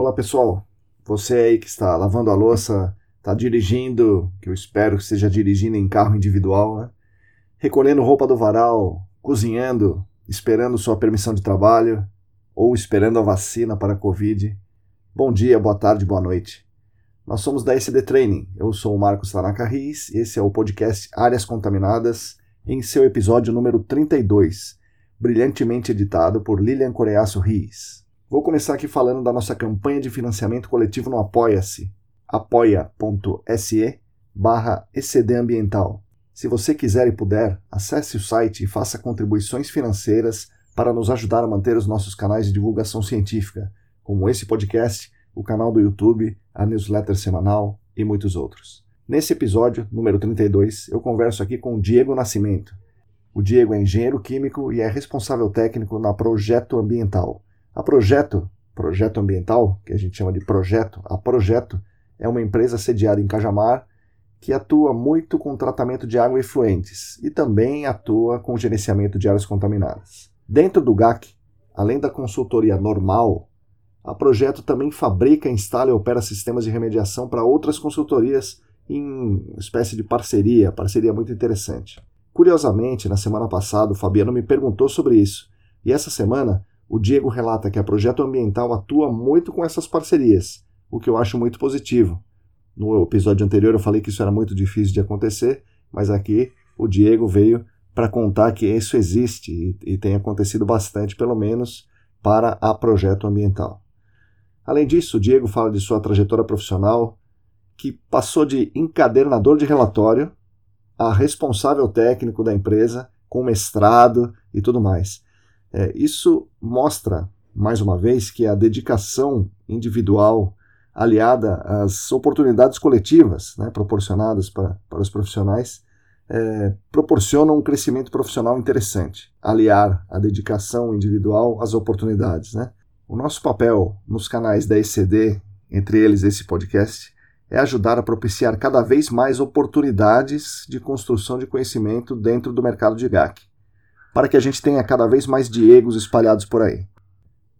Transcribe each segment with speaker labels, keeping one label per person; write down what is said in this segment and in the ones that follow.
Speaker 1: Olá pessoal, você aí que está lavando a louça, está dirigindo, que eu espero que esteja dirigindo em carro individual, né? recolhendo roupa do varal, cozinhando, esperando sua permissão de trabalho ou esperando a vacina para a Covid. Bom dia, boa tarde, boa noite. Nós somos da SD Training. Eu sou o Marcos Tanaka Riz esse é o podcast Áreas Contaminadas em seu episódio número 32, brilhantemente editado por Lilian Coreaço Riz. Vou começar aqui falando da nossa campanha de financiamento coletivo no Apoia-se, apoia.se barra. Se você quiser e puder, acesse o site e faça contribuições financeiras para nos ajudar a manter os nossos canais de divulgação científica, como esse podcast, o canal do YouTube, a newsletter semanal e muitos outros. Nesse episódio, número 32, eu converso aqui com Diego Nascimento. O Diego é engenheiro químico e é responsável técnico na Projeto Ambiental, a Projeto, Projeto Ambiental, que a gente chama de Projeto, a Projeto é uma empresa sediada em Cajamar que atua muito com tratamento de água efluentes e também atua com gerenciamento de áreas contaminadas. Dentro do GAC, além da consultoria normal, a Projeto também fabrica, instala e opera sistemas de remediação para outras consultorias em espécie de parceria, parceria muito interessante. Curiosamente, na semana passada, o Fabiano me perguntou sobre isso, e essa semana o Diego relata que a Projeto Ambiental atua muito com essas parcerias, o que eu acho muito positivo. No episódio anterior eu falei que isso era muito difícil de acontecer, mas aqui o Diego veio para contar que isso existe e, e tem acontecido bastante, pelo menos, para a Projeto Ambiental. Além disso, o Diego fala de sua trajetória profissional, que passou de encadernador de relatório a responsável técnico da empresa, com mestrado e tudo mais. É, isso mostra, mais uma vez, que a dedicação individual aliada às oportunidades coletivas né, proporcionadas para, para os profissionais é, proporcionam um crescimento profissional interessante. Aliar a dedicação individual às oportunidades. Né? O nosso papel nos canais da ECD, entre eles esse podcast, é ajudar a propiciar cada vez mais oportunidades de construção de conhecimento dentro do mercado de GAC para que a gente tenha cada vez mais Diegos espalhados por aí.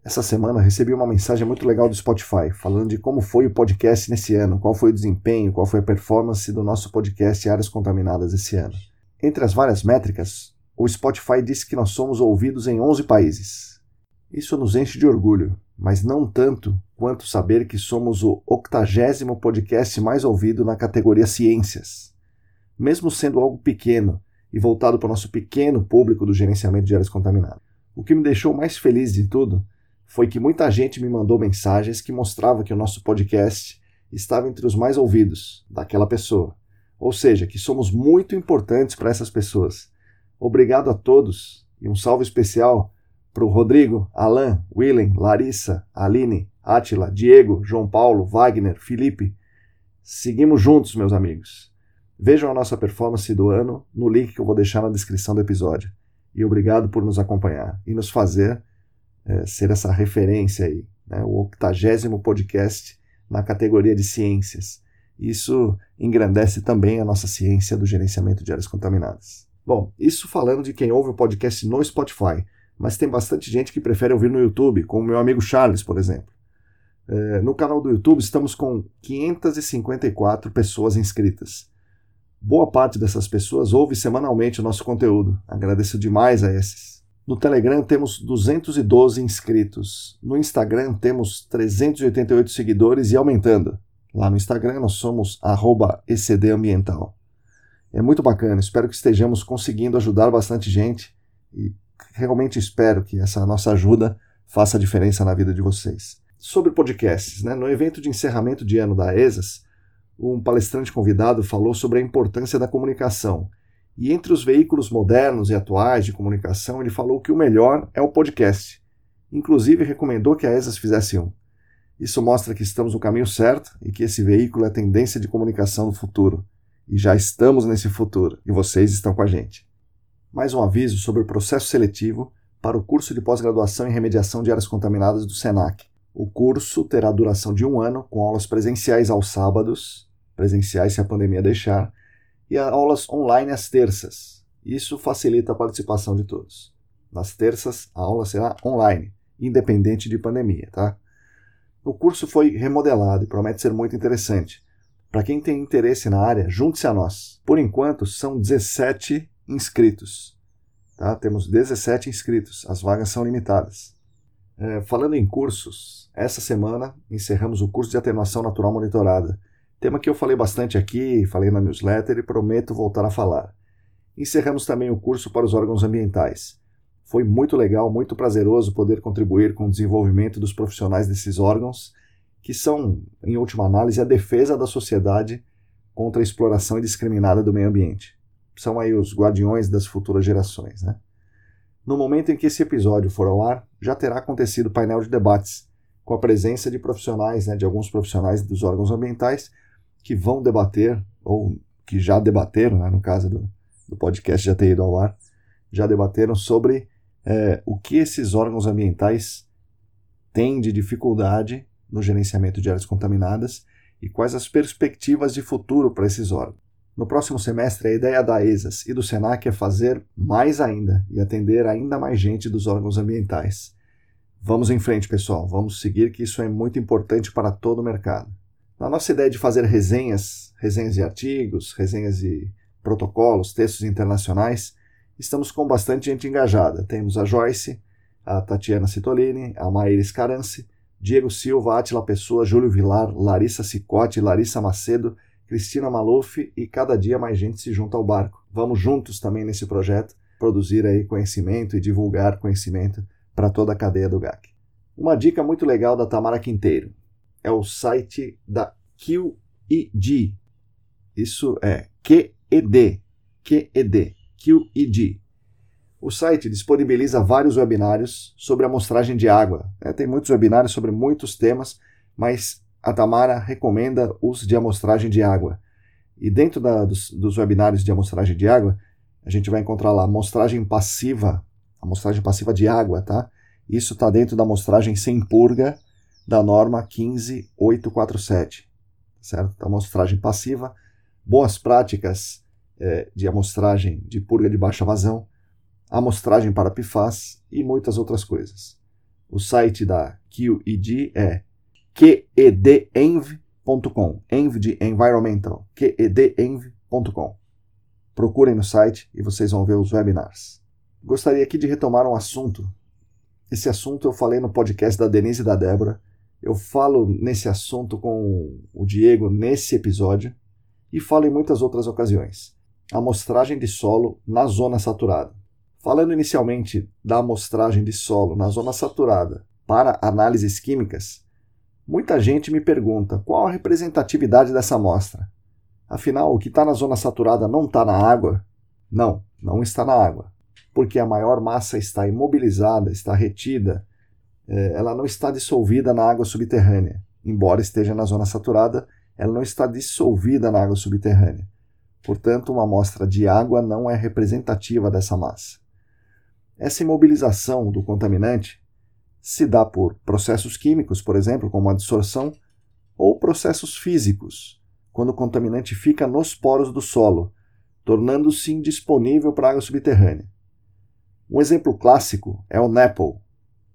Speaker 1: Essa semana recebi uma mensagem muito legal do Spotify, falando de como foi o podcast nesse ano, qual foi o desempenho, qual foi a performance do nosso podcast Áreas Contaminadas esse ano. Entre as várias métricas, o Spotify disse que nós somos ouvidos em 11 países. Isso nos enche de orgulho, mas não tanto quanto saber que somos o octagésimo podcast mais ouvido na categoria Ciências. Mesmo sendo algo pequeno, e voltado para o nosso pequeno público do gerenciamento de áreas contaminadas. O que me deixou mais feliz de tudo foi que muita gente me mandou mensagens que mostravam que o nosso podcast estava entre os mais ouvidos daquela pessoa. Ou seja, que somos muito importantes para essas pessoas. Obrigado a todos e um salve especial para o Rodrigo, Alan, Willen, Larissa, Aline, Átila, Diego, João Paulo, Wagner, Felipe. Seguimos juntos, meus amigos. Vejam a nossa performance do ano no link que eu vou deixar na descrição do episódio. E obrigado por nos acompanhar e nos fazer é, ser essa referência aí, né? o octagésimo podcast na categoria de ciências. Isso engrandece também a nossa ciência do gerenciamento de áreas contaminadas. Bom, isso falando de quem ouve o podcast no Spotify, mas tem bastante gente que prefere ouvir no YouTube, como meu amigo Charles, por exemplo. É, no canal do YouTube estamos com 554 pessoas inscritas. Boa parte dessas pessoas ouve semanalmente o nosso conteúdo. Agradeço demais a esses. No Telegram temos 212 inscritos. No Instagram temos 388 seguidores e aumentando. Lá no Instagram nós somos @ecdambiental. É muito bacana, espero que estejamos conseguindo ajudar bastante gente e realmente espero que essa nossa ajuda faça diferença na vida de vocês. Sobre podcasts, né? no evento de encerramento de ano da ESAS, um palestrante convidado falou sobre a importância da comunicação. E entre os veículos modernos e atuais de comunicação, ele falou que o melhor é o podcast. Inclusive, recomendou que a ESAS fizesse um. Isso mostra que estamos no caminho certo e que esse veículo é a tendência de comunicação do futuro. E já estamos nesse futuro, e vocês estão com a gente. Mais um aviso sobre o processo seletivo para o curso de pós-graduação em remediação de áreas contaminadas do SENAC. O curso terá duração de um ano, com aulas presenciais aos sábados presenciais se a pandemia deixar, e aulas online às terças. Isso facilita a participação de todos. Nas terças, a aula será online, independente de pandemia, tá? O curso foi remodelado e promete ser muito interessante. Para quem tem interesse na área, junte-se a nós. Por enquanto, são 17 inscritos. Tá? Temos 17 inscritos, as vagas são limitadas. É, falando em cursos, essa semana encerramos o curso de atenuação natural monitorada Tema que eu falei bastante aqui, falei na newsletter e prometo voltar a falar. Encerramos também o curso para os órgãos ambientais. Foi muito legal, muito prazeroso poder contribuir com o desenvolvimento dos profissionais desses órgãos, que são, em última análise, a defesa da sociedade contra a exploração indiscriminada do meio ambiente. São aí os guardiões das futuras gerações. Né? No momento em que esse episódio for ao ar, já terá acontecido painel de debates, com a presença de profissionais, né, de alguns profissionais dos órgãos ambientais, que vão debater, ou que já debateram, né, no caso do, do podcast já ter ido ao ar, já debateram sobre é, o que esses órgãos ambientais têm de dificuldade no gerenciamento de áreas contaminadas e quais as perspectivas de futuro para esses órgãos. No próximo semestre, a ideia da ESAS e do SENAC é fazer mais ainda e atender ainda mais gente dos órgãos ambientais. Vamos em frente, pessoal. Vamos seguir, que isso é muito importante para todo o mercado. Na nossa ideia de fazer resenhas, resenhas de artigos, resenhas de protocolos, textos internacionais, estamos com bastante gente engajada. Temos a Joyce, a Tatiana Citolini, a Maíra Scarance, Diego Silva, Atila Pessoa, Júlio Vilar, Larissa Cicotti, Larissa Macedo, Cristina Maluf e cada dia mais gente se junta ao barco. Vamos juntos também nesse projeto produzir aí conhecimento e divulgar conhecimento para toda a cadeia do GAC. Uma dica muito legal da Tamara Quinteiro é o site da QED. Isso é QED. QED. QED. O site disponibiliza vários webinários sobre amostragem de água. É, tem muitos webinários sobre muitos temas, mas a Tamara recomenda os de amostragem de água. E dentro da, dos, dos webinários de amostragem de água, a gente vai encontrar lá amostragem passiva, amostragem passiva de água, tá? Isso está dentro da amostragem sem purga, da norma 15847, certo? Então, amostragem passiva, boas práticas é, de amostragem de purga de baixa vazão, amostragem para PFAS e muitas outras coisas. O site da QED é qedenv.com, env de environmental, qedenv.com. Procurem no site e vocês vão ver os webinars. Gostaria aqui de retomar um assunto. Esse assunto eu falei no podcast da Denise e da Débora, eu falo nesse assunto com o Diego nesse episódio e falo em muitas outras ocasiões. Amostragem de solo na zona saturada. Falando inicialmente da amostragem de solo na zona saturada para análises químicas, muita gente me pergunta qual a representatividade dessa amostra. Afinal, o que está na zona saturada não está na água? Não, não está na água, porque a maior massa está imobilizada, está retida ela não está dissolvida na água subterrânea. Embora esteja na zona saturada, ela não está dissolvida na água subterrânea. Portanto, uma amostra de água não é representativa dessa massa. Essa imobilização do contaminante se dá por processos químicos, por exemplo, como a dissorção, ou processos físicos, quando o contaminante fica nos poros do solo, tornando-se indisponível para a água subterrânea. Um exemplo clássico é o NEPL,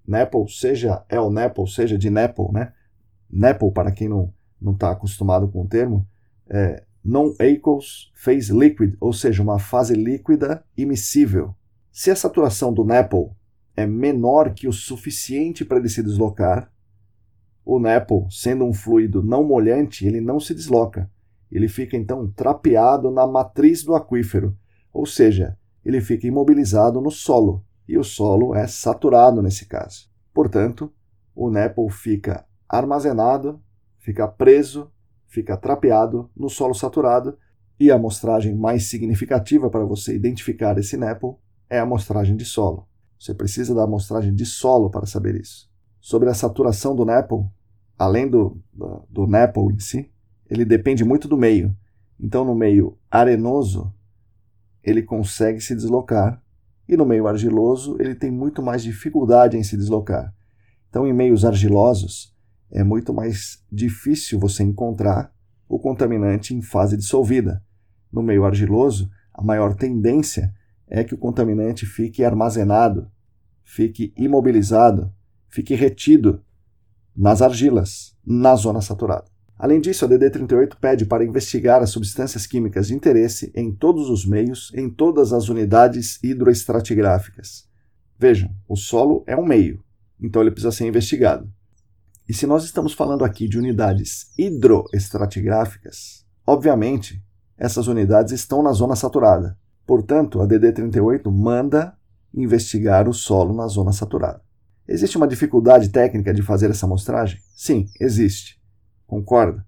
Speaker 1: Nepal, seja El Nepal, seja de Nepal, né? Nepal, para quem não está acostumado com o termo, é non-aqueous phase liquid, ou seja, uma fase líquida imissível. Se a saturação do Nepal é menor que o suficiente para ele se deslocar, o Nepal, sendo um fluido não molhante, ele não se desloca. Ele fica então trapeado na matriz do aquífero, ou seja, ele fica imobilizado no solo e o solo é saturado nesse caso. Portanto, o NEPL fica armazenado, fica preso fica trapeado no solo saturado e a amostragem mais significativa para você identificar esse NEPL é a amostragem de solo. Você precisa da amostragem de solo para saber isso. Sobre a saturação do NEPL, além do, do, do NEPL em si, ele depende muito do meio. Então, no meio arenoso, ele consegue se deslocar, e no meio argiloso, ele tem muito mais dificuldade em se deslocar. Então, em meios argilosos, é muito mais difícil você encontrar o contaminante em fase dissolvida. No meio argiloso, a maior tendência é que o contaminante fique armazenado, fique imobilizado, fique retido nas argilas, na zona saturada. Além disso, a DD38 pede para investigar as substâncias químicas de interesse em todos os meios, em todas as unidades hidroestratigráficas. Vejam, o solo é um meio, então ele precisa ser investigado. E se nós estamos falando aqui de unidades hidroestratigráficas, obviamente essas unidades estão na zona saturada. Portanto, a DD38 manda investigar o solo na zona saturada. Existe uma dificuldade técnica de fazer essa amostragem? Sim, existe. Concorda?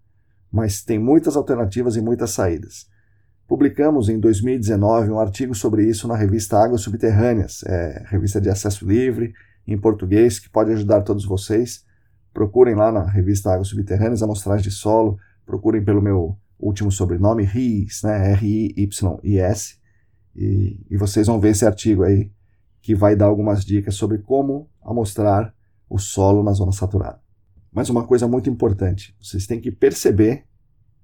Speaker 1: Mas tem muitas alternativas e muitas saídas. Publicamos em 2019 um artigo sobre isso na revista Águas Subterrâneas, é, revista de acesso livre, em português, que pode ajudar todos vocês. Procurem lá na revista Águas Subterrâneas, amostragem de solo, procurem pelo meu último sobrenome, RIS, né, R-I-Y-I-S, e, e vocês vão ver esse artigo aí, que vai dar algumas dicas sobre como amostrar o solo na zona saturada. Mas uma coisa muito importante, vocês têm que perceber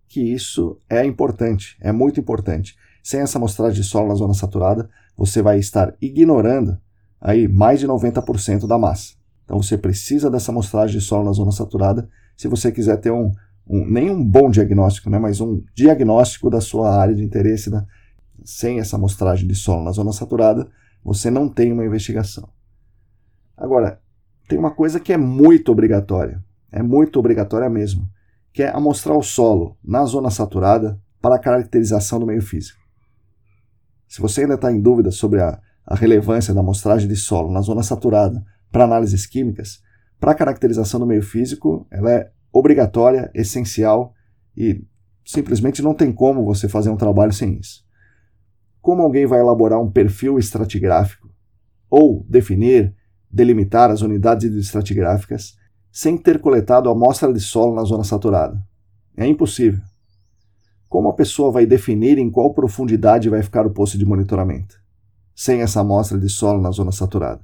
Speaker 1: que isso é importante, é muito importante. Sem essa amostragem de solo na zona saturada, você vai estar ignorando aí mais de 90% da massa. Então você precisa dessa amostragem de solo na zona saturada se você quiser ter um, um nem um bom diagnóstico, né, mas um diagnóstico da sua área de interesse. Né? Sem essa amostragem de solo na zona saturada, você não tem uma investigação. Agora, tem uma coisa que é muito obrigatória, é muito obrigatória mesmo, que é amostrar o solo na zona saturada para a caracterização do meio físico. Se você ainda está em dúvida sobre a, a relevância da amostragem de solo na zona saturada para análises químicas, para a caracterização do meio físico, ela é obrigatória, essencial e simplesmente não tem como você fazer um trabalho sem isso. Como alguém vai elaborar um perfil estratigráfico ou definir, delimitar as unidades estratigráficas sem ter coletado amostra de solo na zona saturada? É impossível. Como a pessoa vai definir em qual profundidade vai ficar o posto de monitoramento, sem essa amostra de solo na zona saturada?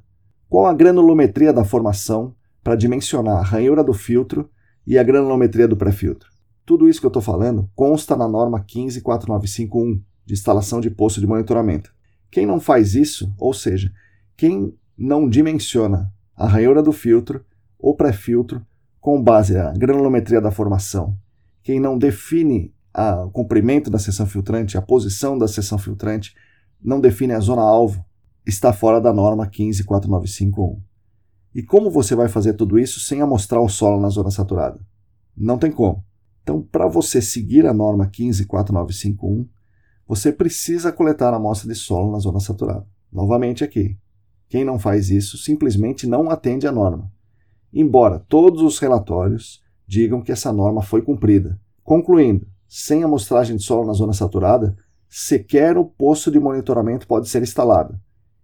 Speaker 1: Qual a granulometria da formação para dimensionar a ranhura do filtro e a granulometria do pré-filtro? Tudo isso que eu estou falando consta na norma 154951 de instalação de posto de monitoramento. Quem não faz isso, ou seja, quem não dimensiona a ranhura do filtro ou pré-filtro com base na granulometria da formação, quem não define a, o comprimento da seção filtrante, a posição da seção filtrante, não define a zona alvo está fora da norma 154951. E como você vai fazer tudo isso sem amostrar o solo na zona saturada? Não tem como. Então, para você seguir a norma 154951, você precisa coletar a amostra de solo na zona saturada. Novamente aqui. Quem não faz isso simplesmente não atende à norma. Embora todos os relatórios digam que essa norma foi cumprida. Concluindo, sem amostragem de solo na zona saturada, sequer o posto de monitoramento pode ser instalado.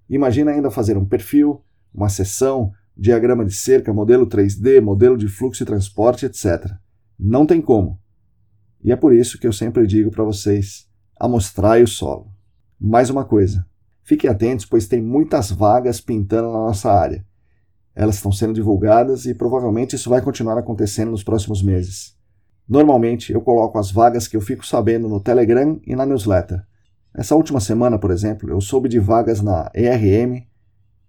Speaker 1: Imagina ainda fazer um perfil, uma seção, diagrama de cerca, modelo 3D, modelo de fluxo e transporte, etc. Não tem como. E é por isso que eu sempre digo para vocês: amostrai o solo. Mais uma coisa: fiquem atentos, pois tem muitas vagas pintando na nossa área. Elas estão sendo divulgadas e provavelmente isso vai continuar acontecendo nos próximos meses. Normalmente eu coloco as vagas que eu fico sabendo no Telegram e na newsletter. Essa última semana, por exemplo, eu soube de vagas na ERM,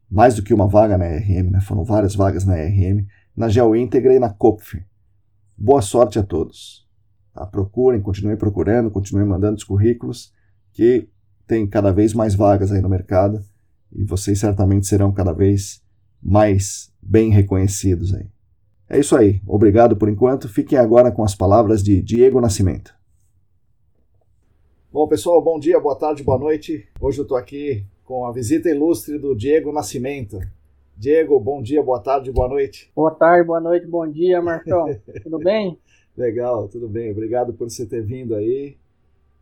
Speaker 1: mais do que uma vaga na ERM, né? foram várias vagas na ERM, na GeoIntegra e na COPF. Boa sorte a todos. Tá? Procurem, continuem procurando, continuem mandando os currículos, que tem cada vez mais vagas aí no mercado e vocês certamente serão cada vez mais bem reconhecidos aí. É isso aí. Obrigado por enquanto. Fiquem agora com as palavras de Diego Nascimento. Bom, pessoal, bom dia, boa tarde, boa noite. Hoje eu estou aqui com a visita ilustre do Diego Nascimento. Diego, bom dia, boa tarde, boa noite.
Speaker 2: Boa tarde, boa noite, bom dia, Marcão. Tudo bem?
Speaker 1: Legal, tudo bem. Obrigado por você ter vindo aí.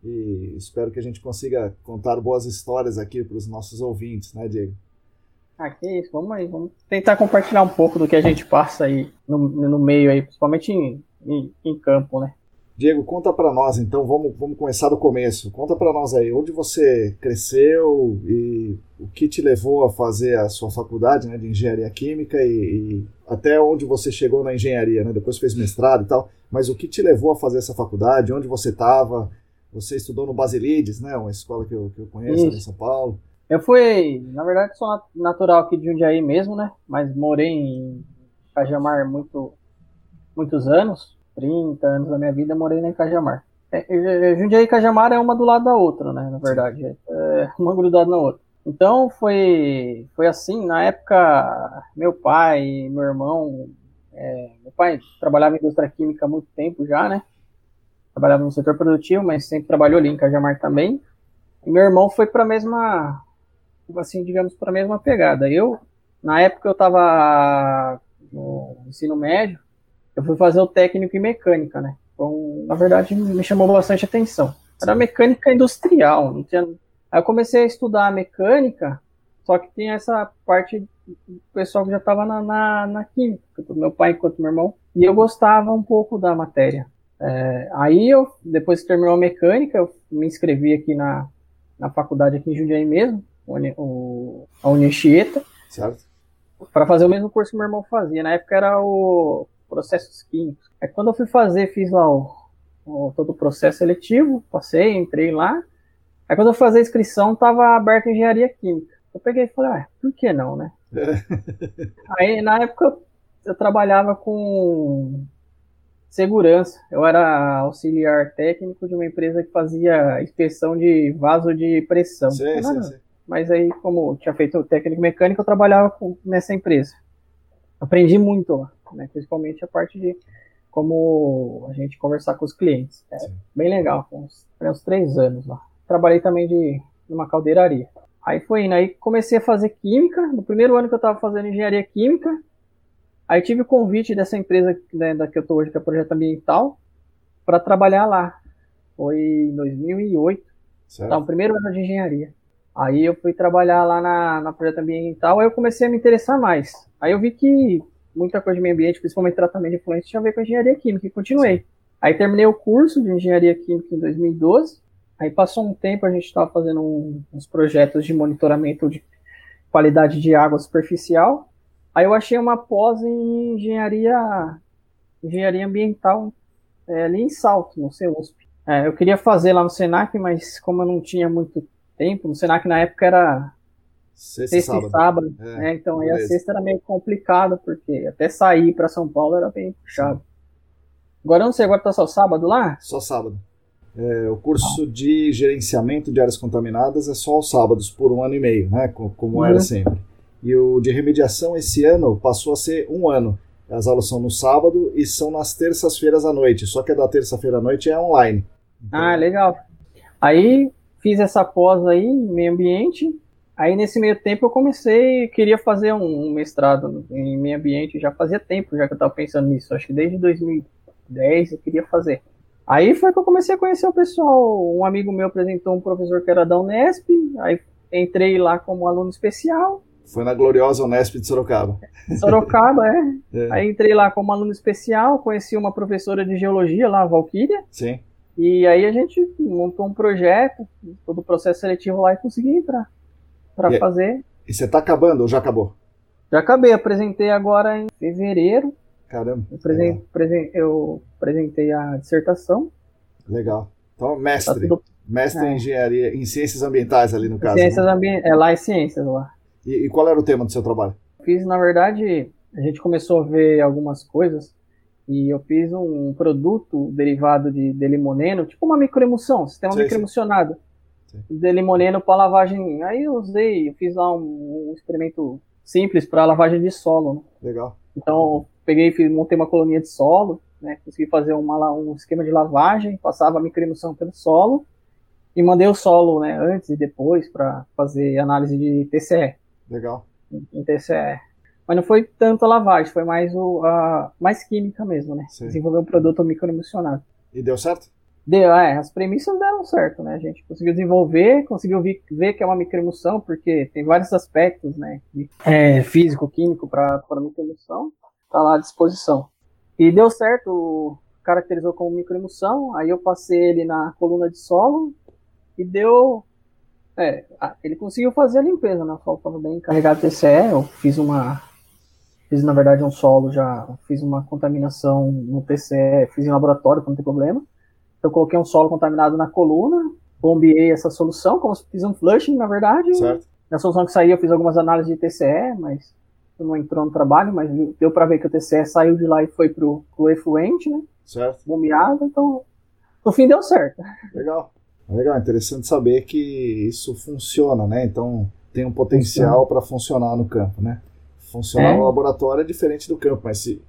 Speaker 1: E espero que a gente consiga contar boas histórias aqui para os nossos ouvintes, né, Diego?
Speaker 2: Ah, que isso, vamos aí, vamos tentar compartilhar um pouco do que a gente passa aí no, no meio aí, principalmente em, em, em campo, né?
Speaker 1: Diego, conta para nós, então, vamos, vamos começar do começo. Conta para nós aí, onde você cresceu e o que te levou a fazer a sua faculdade né, de engenharia química e, e, até onde você chegou na engenharia, né? Depois fez mestrado e tal, mas o que te levou a fazer essa faculdade, onde você estava? Você estudou no Basilides, né? Uma escola que eu, que eu conheço Isso. em São Paulo.
Speaker 2: Eu fui, na verdade, sou natural aqui de Jundiaí mesmo, né? Mas morei em Cajamar muito, muitos anos 30 anos da minha vida morei em Cajamar. É, Jundiaí e Cajamar é uma do lado da outra, né? Na verdade, é uma grudada na outra. Então foi, foi assim, na época, meu pai, meu irmão, é, meu pai trabalhava em indústria química há muito tempo já, né? Trabalhava no setor produtivo, mas sempre trabalhou ali em Cajamar também. E meu irmão foi para a mesma, assim, digamos, para a mesma pegada. Eu, na época eu estava no ensino médio, eu fui fazer o técnico em mecânica, né? Então, na verdade, me chamou bastante atenção. Era mecânica industrial, não tinha... Aí eu comecei a estudar mecânica, só que tem essa parte do pessoal que já estava na, na, na, química, meu pai quanto meu irmão, e eu gostava um pouco da matéria. É, aí eu, depois que terminou a mecânica, eu me inscrevi aqui na, na faculdade aqui em Jundiaí mesmo, o, a Unichieta, para fazer o mesmo curso que meu irmão fazia. Na época era o processos químicos. É quando eu fui fazer, fiz lá o, o, todo o processo seletivo, passei, entrei lá. Aí quando eu fui fazer a inscrição, estava aberta engenharia química. Eu peguei e falei, ah, por que não, né? Aí na época eu, eu trabalhava com segurança. Eu era auxiliar técnico de uma empresa que fazia inspeção de vaso de pressão. Sim, sim, sim. Mas aí, como tinha feito técnico mecânico, eu trabalhava com, nessa empresa. Aprendi muito lá né? Principalmente a parte de como a gente conversar com os clientes. É Sim. bem legal, uns, uns três anos lá. Trabalhei também de numa caldeiraria. Aí foi indo, aí comecei a fazer química. No primeiro ano que eu estava fazendo engenharia química, aí tive o convite dessa empresa né, da que eu estou hoje, que é Projeto Ambiental, para trabalhar lá. Foi em 2008. Certo. Tá, o primeiro ano de engenharia. Aí eu fui trabalhar lá na, na Projeto Ambiental, aí eu comecei a me interessar mais. Aí eu vi que muita coisa de meio ambiente, principalmente tratamento de efluentes, tinha a ver com engenharia química e continuei. Sim. Aí terminei o curso de engenharia química em 2012. Aí passou um tempo, a gente estava fazendo um, uns projetos de monitoramento de qualidade de água superficial. Aí eu achei uma pós em engenharia, engenharia ambiental é, ali em Salto, no CEUSP. É, eu queria fazer lá no Senac, mas como eu não tinha muito tempo, no Senac na época era Sexta, sexta sábado. e sábado. É, né? Então aí a sexta era meio complicado, porque até sair para São Paulo era bem puxado. Agora eu não sei, agora tá só sábado lá?
Speaker 1: Só sábado. É, o curso ah. de gerenciamento de áreas contaminadas é só aos sábados, por um ano e meio, né? Como, era uhum. sempre. E o de remediação esse ano passou a ser um ano. As aulas são no sábado e são nas terças-feiras à noite. Só que a da terça-feira à noite é online.
Speaker 2: Então... Ah, legal. Aí fiz essa pós aí em meio ambiente Aí nesse meio tempo eu comecei, queria fazer um, mestrado em meio ambiente, já fazia tempo já que eu estava pensando nisso, acho que desde 2010 eu queria fazer. Aí foi que eu comecei a conhecer o pessoal, um amigo meu apresentou um professor que era da Unesp, aí entrei lá como aluno especial.
Speaker 1: Foi na gloriosa Unesp de Sorocaba.
Speaker 2: Sorocaba, é. é. Aí entrei lá como aluno especial, conheci uma professora de geologia lá, Valquíria.
Speaker 1: Sim.
Speaker 2: E aí a gente montou um projeto, todo o processo seletivo lá e consegui entrar para fazer.
Speaker 1: E você está acabando ou já acabou?
Speaker 2: Já acabei, apresentei agora em fevereiro.
Speaker 1: Caramba.
Speaker 2: Eu, presen presen eu apresentei a dissertação.
Speaker 1: Legal. Então, mestre. Tá tudo... Mestre é. em engenharia, em ciências ambientais ali no caso.
Speaker 2: Ciências né? ambientais, é lá em ciências lá.
Speaker 1: E, e, qual era o tema do seu trabalho?
Speaker 2: Fiz, na verdade, a gente começou a ver algumas coisas e eu fiz um produto derivado de, de limoneno, tipo uma microemulsão, sistema microemulsionado de limoneno para lavagem. Aí eu usei, eu fiz lá um, um experimento simples para lavagem de solo. Né?
Speaker 1: Legal.
Speaker 2: Então, peguei, fiz, montei uma colonia de solo, né? Consegui fazer uma, um esquema de lavagem, passava a microemulsão pelo solo e mandei o solo, né, antes e depois para fazer análise de TCE.
Speaker 1: Legal.
Speaker 2: Em TCE. Mas não foi tanto a lavagem, foi mais o a, mais química mesmo, né? Sim. Desenvolver um produto microemulsionado.
Speaker 1: E deu certo?
Speaker 2: Deu, é, as premissas deram certo, né? A gente conseguiu desenvolver, conseguiu ver, ver que é uma microemulsão, porque tem vários aspectos, né? É, físico, químico para microemulsão, tá lá à disposição. E deu certo, caracterizou como microemulsão, aí eu passei ele na coluna de solo e deu. É, ele conseguiu fazer a limpeza, né? Estava bem carregado TCE, eu fiz uma. Fiz na verdade um solo já, fiz uma contaminação no TCE, fiz em laboratório, não tem problema. Eu coloquei um solo contaminado na coluna, bombeei essa solução, como se fiz um flushing, na verdade.
Speaker 1: Certo.
Speaker 2: Na solução que saiu, eu fiz algumas análises de TCE, mas não entrou no trabalho, mas deu para ver que o TCE saiu de lá e foi pro, pro efluente, né?
Speaker 1: Certo.
Speaker 2: Bombeado, então no fim deu certo.
Speaker 1: Legal. Legal, interessante saber que isso funciona, né? Então tem um potencial para funcionar no campo, né? Funcionar é. no laboratório é diferente do campo, mas se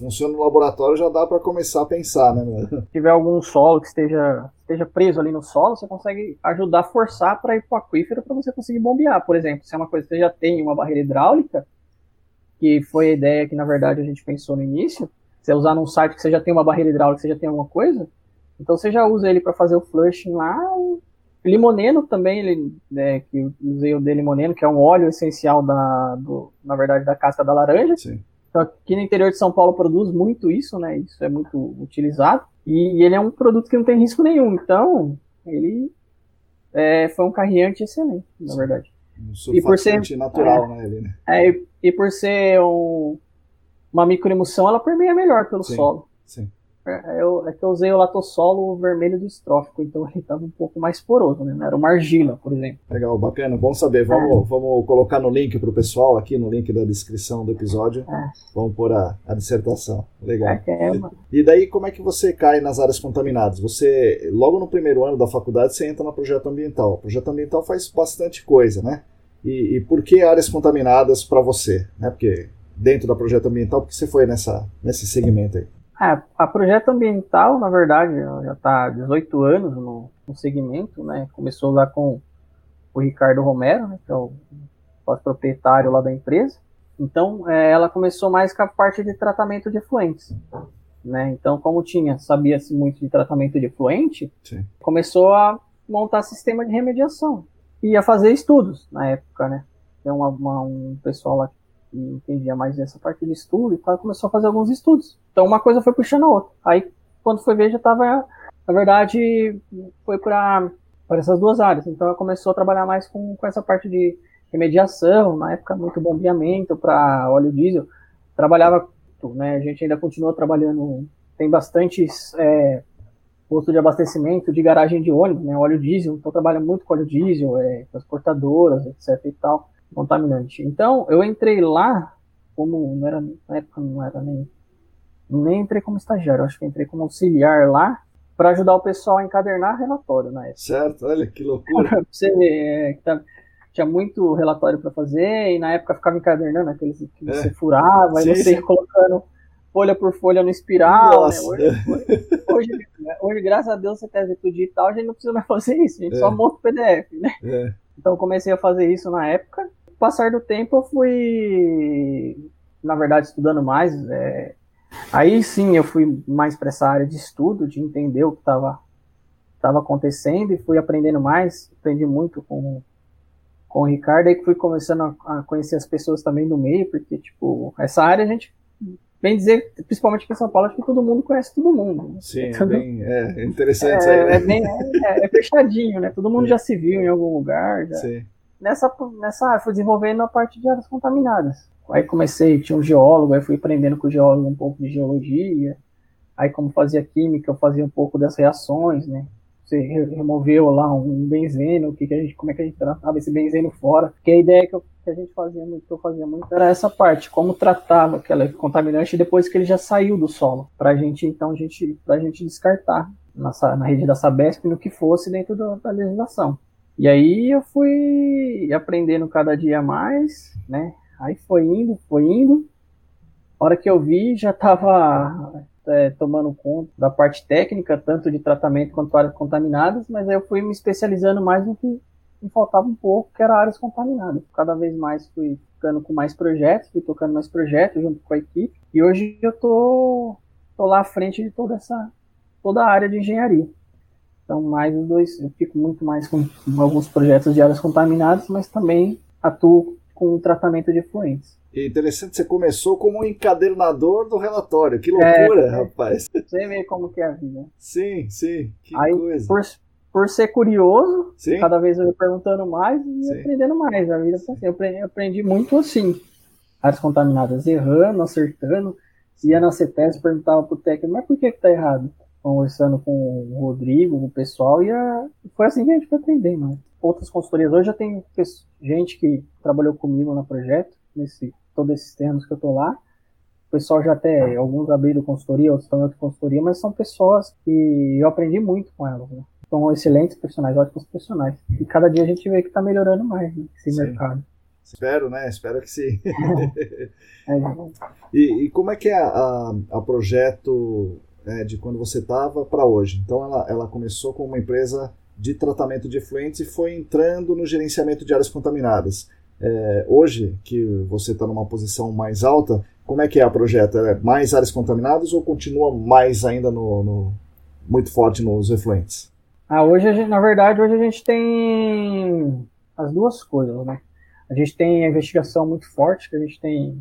Speaker 1: funciona no laboratório já dá para começar a pensar, né?
Speaker 2: Se tiver algum solo que esteja, esteja preso ali no solo, você consegue ajudar a forçar para ir para o aquífero para você conseguir bombear, por exemplo. Se é uma coisa que você já tem uma barreira hidráulica, que foi a ideia que na verdade a gente pensou no início, você usar num site que você já tem uma barreira hidráulica, você já tem alguma coisa, então você já usa ele para fazer o flushing lá. Limoneno também, ele, né, que eu usei o de limoneno, que é um óleo essencial da, do, na verdade, da casca da laranja.
Speaker 1: Sim.
Speaker 2: Então, aqui no interior de São Paulo produz muito isso, né? Isso é muito utilizado. E, e ele é um produto que não tem risco nenhum. Então, ele é, foi um carreante excelente, na verdade.
Speaker 1: Um e por ser natural, é, né, ele, né?
Speaker 2: É, e, e por ser um, uma microemulsão, ela permeia melhor pelo
Speaker 1: sim,
Speaker 2: solo.
Speaker 1: Sim.
Speaker 2: É, eu, é que eu usei o latossolo vermelho do estrófico, então ele estava um pouco mais poroso, né? Era uma argila, por exemplo.
Speaker 1: Legal, bacana, bom saber. Vamos, é. vamos colocar no link para o pessoal, aqui no link da descrição do episódio. É. Vamos pôr a, a dissertação. Legal.
Speaker 2: É,
Speaker 1: e daí, como é que você cai nas áreas contaminadas? Você, logo no primeiro ano da faculdade, você entra no projeto ambiental. O projeto ambiental faz bastante coisa, né? E, e por que áreas contaminadas para você? Né? Porque dentro da projeto ambiental, porque você foi nessa, nesse segmento aí?
Speaker 2: É, a projeto ambiental, na verdade, já está há 18 anos no, no segmento, né? Começou lá com o Ricardo Romero, né, que é o proprietário lá da empresa. Então, é, ela começou mais com a parte de tratamento de efluentes. Né? Então, como tinha, sabia-se muito de tratamento de efluente,
Speaker 1: Sim.
Speaker 2: começou a montar sistema de remediação. E a fazer estudos na época, né? Tem uma, uma, um pessoal lá que entendia mais dessa parte de estudo e tal, começou a fazer alguns estudos. Então uma coisa foi puxando a outra. Aí quando foi ver já estava, na verdade, foi para essas duas áreas. Então ela começou a trabalhar mais com, com essa parte de remediação, na época muito bombeamento para óleo diesel. Trabalhava, né, a gente ainda continuou trabalhando, tem bastante é, posto de abastecimento de garagem de ônibus, né, óleo diesel, então trabalha muito com óleo diesel, é, transportadoras, etc e tal contaminante. Então, eu entrei lá como não era na época não era nem nem entrei como estagiário, acho que entrei como auxiliar lá para ajudar o pessoal a encadernar relatório na época.
Speaker 1: Certo, olha que loucura.
Speaker 2: você ver, é, tá, tinha muito relatório para fazer e na época ficava encadernando aqueles que é. você furava sim, e você ia colocando folha por folha no espiral. Né? Hoje, hoje, hoje, hoje, graças a Deus, você tem tudo digital, a gente não precisa mais fazer isso, a gente é. só monta o PDF, né?
Speaker 1: É.
Speaker 2: Então comecei a fazer isso na época passar do tempo eu fui, na verdade, estudando mais. É... Aí sim eu fui mais para essa área de estudo, de entender o que estava tava acontecendo e fui aprendendo mais. Aprendi muito com, com o Ricardo, aí que fui começando a, a conhecer as pessoas também do meio, porque, tipo, essa área a gente bem dizer, principalmente aqui em São Paulo, acho que todo mundo conhece todo mundo.
Speaker 1: Né? Sim, é, bem, é interessante
Speaker 2: é,
Speaker 1: aí, né?
Speaker 2: é, bem, é, é, fechadinho, né? Todo mundo é. já se viu em algum lugar. Já.
Speaker 1: Sim
Speaker 2: nessa, nessa área, fui desenvolvendo a parte de áreas contaminadas. Aí comecei, tinha um geólogo, aí fui aprendendo com o geólogo um pouco de geologia. Aí como fazia química, eu fazia um pouco das reações, né? Você removeu lá um benzeno, que que a gente, como é que a gente tratava esse benzeno fora. Porque a ideia que, eu, que a gente fazia muito, que eu fazia muito, era essa parte, como tratava aquela contaminante depois que ele já saiu do solo. Pra gente, então, a gente, pra gente descartar na, na rede da Sabesp no que fosse dentro da legislação. E aí eu fui aprendendo cada dia mais, né? Aí foi indo, foi indo. A hora que eu vi, já estava é, tomando conta da parte técnica, tanto de tratamento quanto áreas contaminadas, mas aí eu fui me especializando mais no que, me faltava um pouco, que era áreas contaminadas. Cada vez mais fui ficando com mais projetos, fui tocando mais projetos junto com a equipe, e hoje eu tô, tô lá à frente de toda essa toda a área de engenharia. Então, mais os dois, eu fico muito mais com, alguns projetos de áreas contaminadas, mas também atuo com o tratamento de efluentes.
Speaker 1: Interessante, você começou como um encadernador do relatório. Que loucura, é, rapaz.
Speaker 2: Você vê como que é a vida.
Speaker 1: Sim, sim. Que
Speaker 2: Aí,
Speaker 1: coisa.
Speaker 2: Por, por ser curioso,
Speaker 1: sim.
Speaker 2: cada vez eu ia perguntando mais e
Speaker 1: Sim.
Speaker 2: aprendendo mais. A vida foi assim. Eu aprendi, eu aprendi muito assim. Áreas contaminadas, errando, acertando. Ia na CETES, perguntava pro técnico, mas por que que tá errado? Conversando com o Rodrigo, com o pessoal, e a... foi assim que a gente foi aprendendo. Outras consultorias, hoje já tem gente que trabalhou comigo no projeto, nesse todos esses termos que eu tô lá. O pessoal já até, alguns abriram consultoria, outros estão em outra consultoria, mas são pessoas que eu aprendi muito com elas. Né? São excelentes profissionais, ótimos profissionais. E cada dia a gente vê que está melhorando mais né, esse
Speaker 1: Sim.
Speaker 2: mercado.
Speaker 1: Espero, né? Espero que sim.
Speaker 2: É,
Speaker 1: e, e como é que é a, a projeto é, de quando você estava para hoje? Então ela, ela começou com uma empresa de tratamento de efluentes e foi entrando no gerenciamento de áreas contaminadas. É, hoje, que você está numa posição mais alta, como é que é a projeto? É mais áreas contaminadas ou continua mais ainda no, no muito forte nos efluentes?
Speaker 2: Ah, hoje, gente, na verdade, hoje a gente tem as duas coisas, né? A gente tem a investigação muito forte, que a gente tem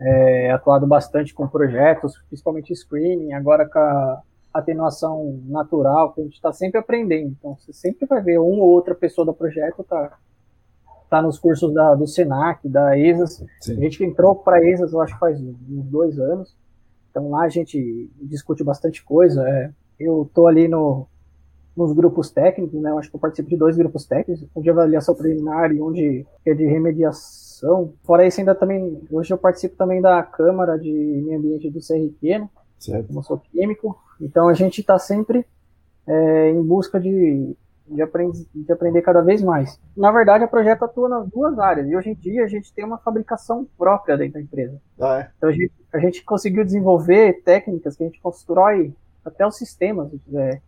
Speaker 2: é, atuado bastante com projetos, principalmente screening, agora com a atenuação natural, que a gente está sempre aprendendo. Então, você sempre vai ver uma ou outra pessoa do projeto tá tá nos cursos da, do Senac, da ESAS.
Speaker 1: Sim.
Speaker 2: A gente entrou para a ESAS, eu acho que faz uns dois anos. Então lá a gente discute bastante coisa. É, eu tô ali no, nos grupos técnicos, né? Eu acho que eu participo de dois grupos técnicos, um de avaliação preliminar e um de, que é de remediação. Fora isso, ainda também, hoje eu participo também da Câmara de Meio Ambiente do CRQ, né?
Speaker 1: Certo.
Speaker 2: Como sou químico. Então a gente está sempre é, em busca de, de, aprend de aprender cada vez mais. Na verdade, a Projeto atua nas duas áreas, e hoje em dia a gente tem uma fabricação própria dentro da empresa.
Speaker 1: Ah, é?
Speaker 2: Então a gente, a gente conseguiu desenvolver técnicas que a gente constrói até os sistemas, é,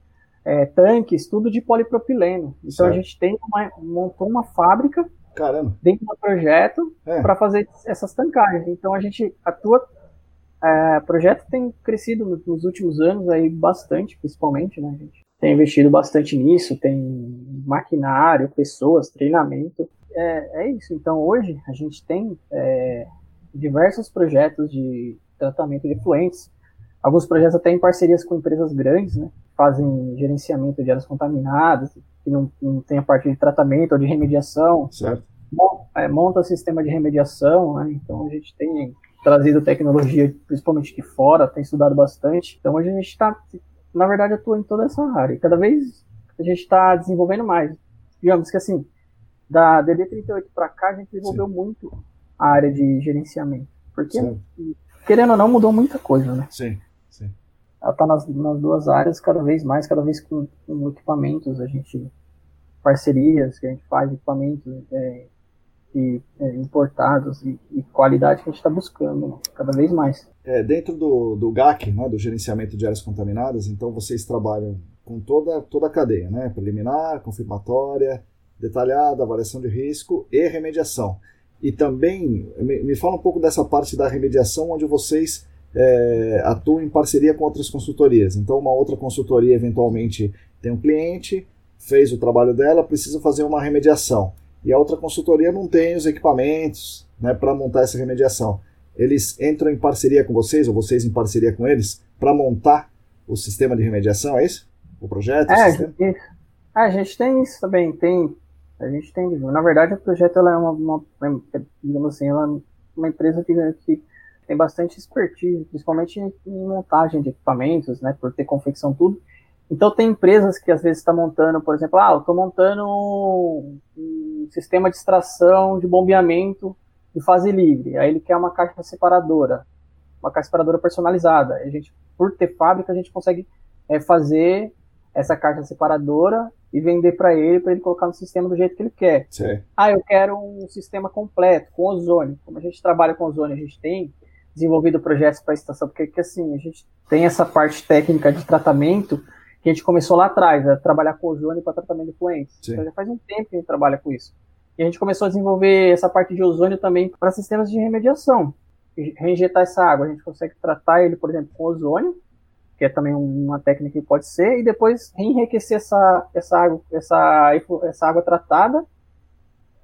Speaker 2: é, tanques, tudo de polipropileno. Então
Speaker 1: Certo.
Speaker 2: a gente tem uma, montou uma fábrica
Speaker 1: Caramba.
Speaker 2: dentro do projeto
Speaker 1: É.
Speaker 2: para fazer essas tancagens. Então a gente atua. é, o projeto tem crescido nos- últimos anos aí bastante, principalmente, né? Gente tem investido bastante nisso, tem maquinário, pessoas, treinamento. É, é isso. Então hoje a gente tem é, diversos projetos de tratamento de efluentes. Alguns projetos até em parcerias com empresas grandes, né? Fazem gerenciamento de áreas contaminadas, que não, não tem a parte de tratamento ou de remediação
Speaker 1: Certo.
Speaker 2: É, monta sistema de remediação, né? então a gente tem trazido tecnologia, principalmente de fora, tem estudado bastante. Então hoje a gente está, na verdade, atua em toda essa área. E cada vez a gente está desenvolvendo mais. Digamos que assim, da DD38 para cá, a gente desenvolveu muito a área de gerenciamento. Porque,
Speaker 1: Certo.
Speaker 2: querendo ou não, mudou muita coisa, né?
Speaker 1: Sim. Sim.
Speaker 2: ela está nas, nas duas áreas cada vez mais, cada vez com, com equipamentos, a gente parcerias que a gente faz, equipamentos é, e, é, importados e, e qualidade que a gente está buscando né, cada vez mais.
Speaker 1: É, dentro do, do GAC, né, do gerenciamento de áreas contaminadas, então vocês trabalham com toda, toda a cadeia, né? Preliminar, confirmatória, detalhada, avaliação de risco e remediação. E também, me, me fala um pouco dessa parte da remediação, onde vocês é, atuam em parceria com outras consultorias. Então, uma outra consultoria eventualmente tem um cliente, fez o trabalho dela, precisa fazer uma remediação. E a outra consultoria não tem os equipamentos né, para montar essa remediação eles entram em parceria com vocês, ou vocês em parceria com eles, para montar o sistema de remediação, é isso? O projeto? o
Speaker 2: É, a
Speaker 1: sistema?
Speaker 2: gente, a gente tem isso também, tem. A gente tem. Na verdade, o projeto ela é uma, uma digamos assim, ela é uma empresa que, que tem bastante expertise, principalmente em, em montagem de equipamentos, né? Por ter confecção tudo. Então tem empresas que às vezes estão montando, por exemplo, ah, eu estou montando um, sistema de extração de bombeamento de fase livre. Aí ele quer uma caixa separadora, uma caixa separadora personalizada. A gente, por ter fábrica, a gente consegue é, fazer essa caixa separadora e vender para ele, para ele colocar no sistema do jeito que ele quer.
Speaker 1: Sim.
Speaker 2: Ah, eu quero um sistema completo, com ozônio. Como a gente trabalha com ozônio, a gente tem desenvolvido projetos para a estação, porque que, assim, a gente tem essa parte técnica de tratamento que a gente começou lá atrás, a trabalhar com ozônio para tratamento de fluentes. Então já faz um tempo que a gente trabalha com isso. E a gente começou a desenvolver essa parte de ozônio também para sistemas de remediação. Reinjetar essa água, a gente consegue tratar ele, por exemplo, com ozônio, que é também uma técnica que pode ser, e depois reenriquecer essa, essa, água, essa, essa água tratada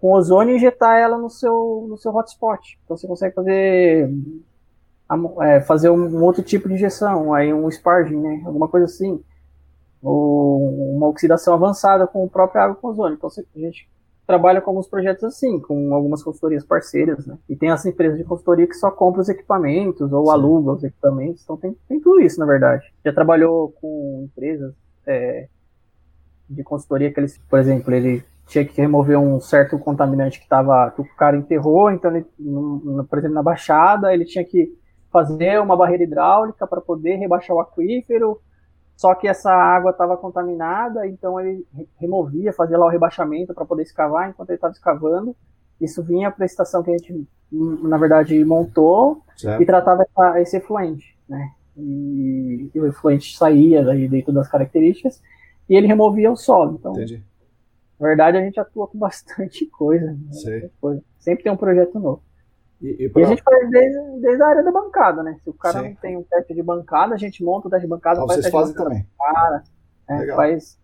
Speaker 2: com ozônio e injetar ela no seu, no seu hotspot. Então você consegue fazer é, fazer um, outro tipo de injeção, aí um sparging, né, alguma coisa assim, ou uma oxidação avançada com o próprio água com ozônio. Então a gente trabalha com alguns projetos assim, com algumas consultorias parceiras, né? E tem as empresas de consultoria que só compram os equipamentos ou Sim. alugam os equipamentos, então tem, tem tudo isso, na verdade. Já trabalhou com empresas é, de consultoria que eles, por exemplo, ele tinha que remover um certo contaminante que tava, que o cara enterrou, então ele, no, por exemplo, na baixada, ele tinha que fazer uma barreira hidráulica para poder rebaixar o aquífero, só que essa água estava contaminada, então ele removia, fazia lá o rebaixamento para poder escavar enquanto ele estava escavando. Isso vinha para a estação que a gente, na verdade, montou certo. e tratava essa, esse efluente, né? E, e, o efluente saía daí dentro das características e ele removia o solo. Então, Entendi. na verdade, a gente atua com bastante coisa, né? coisa. Sempre tem um projeto novo. E, e, pra... e, a gente faz desde, desde, a área da bancada, né? Se o cara Sim. não tem um teste de bancada, a gente monta o teste de bancada.
Speaker 1: Ah, vocês fazem também.
Speaker 2: Cara, é, faz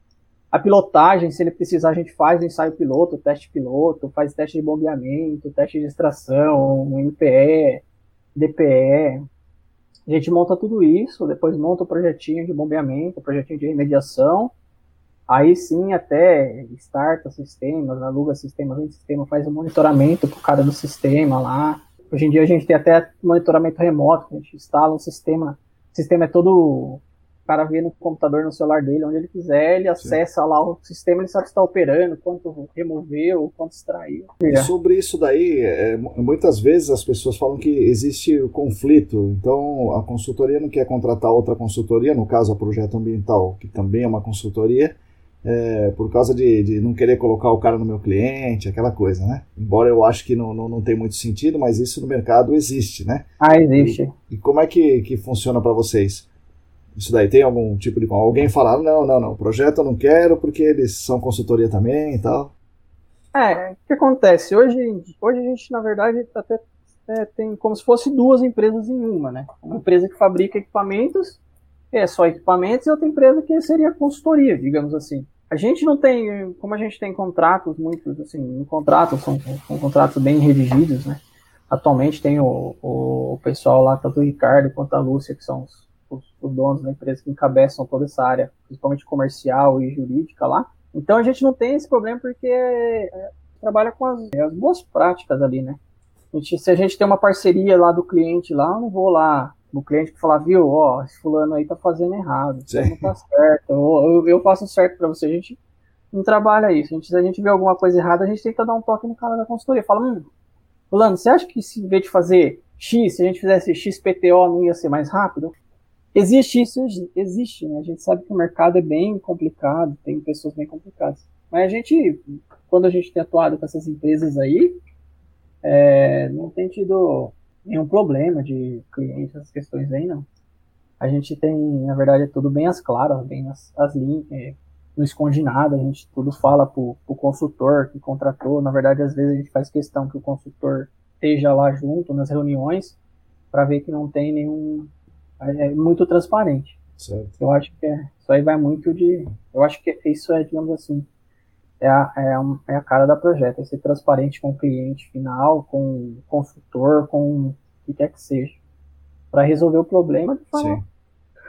Speaker 2: a pilotagem, se ele precisar, a gente faz o ensaio piloto, o teste piloto, faz teste de bombeamento, teste de extração, MPE, DPE. A gente monta tudo isso, depois monta o projetinho de bombeamento, o projetinho de remediação. Aí sim, até starta sistemas, aluga sistemas, o sistema faz o um monitoramento pro cara do sistema lá. Hoje em dia a gente tem até monitoramento remoto, a gente instala um sistema, o sistema é todo o cara vê no computador, no celular dele, onde ele quiser, ele acessa Sim. lá o sistema, ele sabe se está operando, quanto removeu, quanto extraiu.
Speaker 1: E sobre isso daí, é, muitas vezes as pessoas falam que existe conflito, então a consultoria não quer contratar outra consultoria, no caso a Projeto Ambiental, que também é uma consultoria, é, por causa de, de, não querer colocar o cara no meu cliente, aquela coisa, né? Embora eu acho que não, não, não tem muito sentido, mas isso no mercado existe, né?
Speaker 2: Ah, existe.
Speaker 1: E, e como é que, que funciona para vocês? Isso daí tem algum tipo de. Alguém falar, não, não, não, projeto eu não quero porque eles são consultoria também e tal?
Speaker 2: É, o que acontece? Hoje, hoje a gente, na verdade, até é, tem como se fosse duas empresas em uma, né? Uma empresa que fabrica equipamentos é só equipamentos e outra empresa que seria consultoria, digamos assim. A gente não tem, como a gente tem contratos muitos, assim, contratos são, são contratos bem redigidos, né? Atualmente tem o, o, pessoal lá, tanto o Ricardo quanto a Lúcia, que são os, os, os donos da empresa que encabeçam toda essa área, principalmente comercial e jurídica lá. Então a gente não tem esse problema porque é, trabalha com as, as, boas práticas ali, né? A gente, se a gente tem uma parceria lá do cliente lá, eu não vou lá no cliente que falar, viu, ó, esse fulano aí tá fazendo errado, não tá certo, eu, eu faço certo para você, a gente não trabalha isso, a gente, se a gente vê alguma coisa errada, a gente tenta dar um toque no cara da consultoria, fala, hum, fulano, você acha que se em vez de fazer X, se a gente fizesse XPTO não ia ser mais rápido? Existe isso, existe, né? A gente sabe que o mercado é bem complicado, tem pessoas bem complicadas. Mas a gente, quando a gente tem atuado com essas empresas aí, é, não tem tido nenhum problema de clientes, essas questões aí, não. A gente tem, na verdade, é tudo bem as claras, bem as, as linhas, é, não esconde nada, a gente tudo fala pro, pro consultor que contratou. Na verdade, às vezes a gente faz questão que o consultor esteja lá junto nas reuniões para ver que não tem nenhum. É, é muito transparente.
Speaker 1: Certo.
Speaker 2: Eu acho que é, isso aí vai muito de. Eu acho que isso é, digamos assim, é a, é, a, é a cara da projeto, é ser transparente com o cliente final, com o consultor, com o que quer que seja, para resolver o problema de forma sim.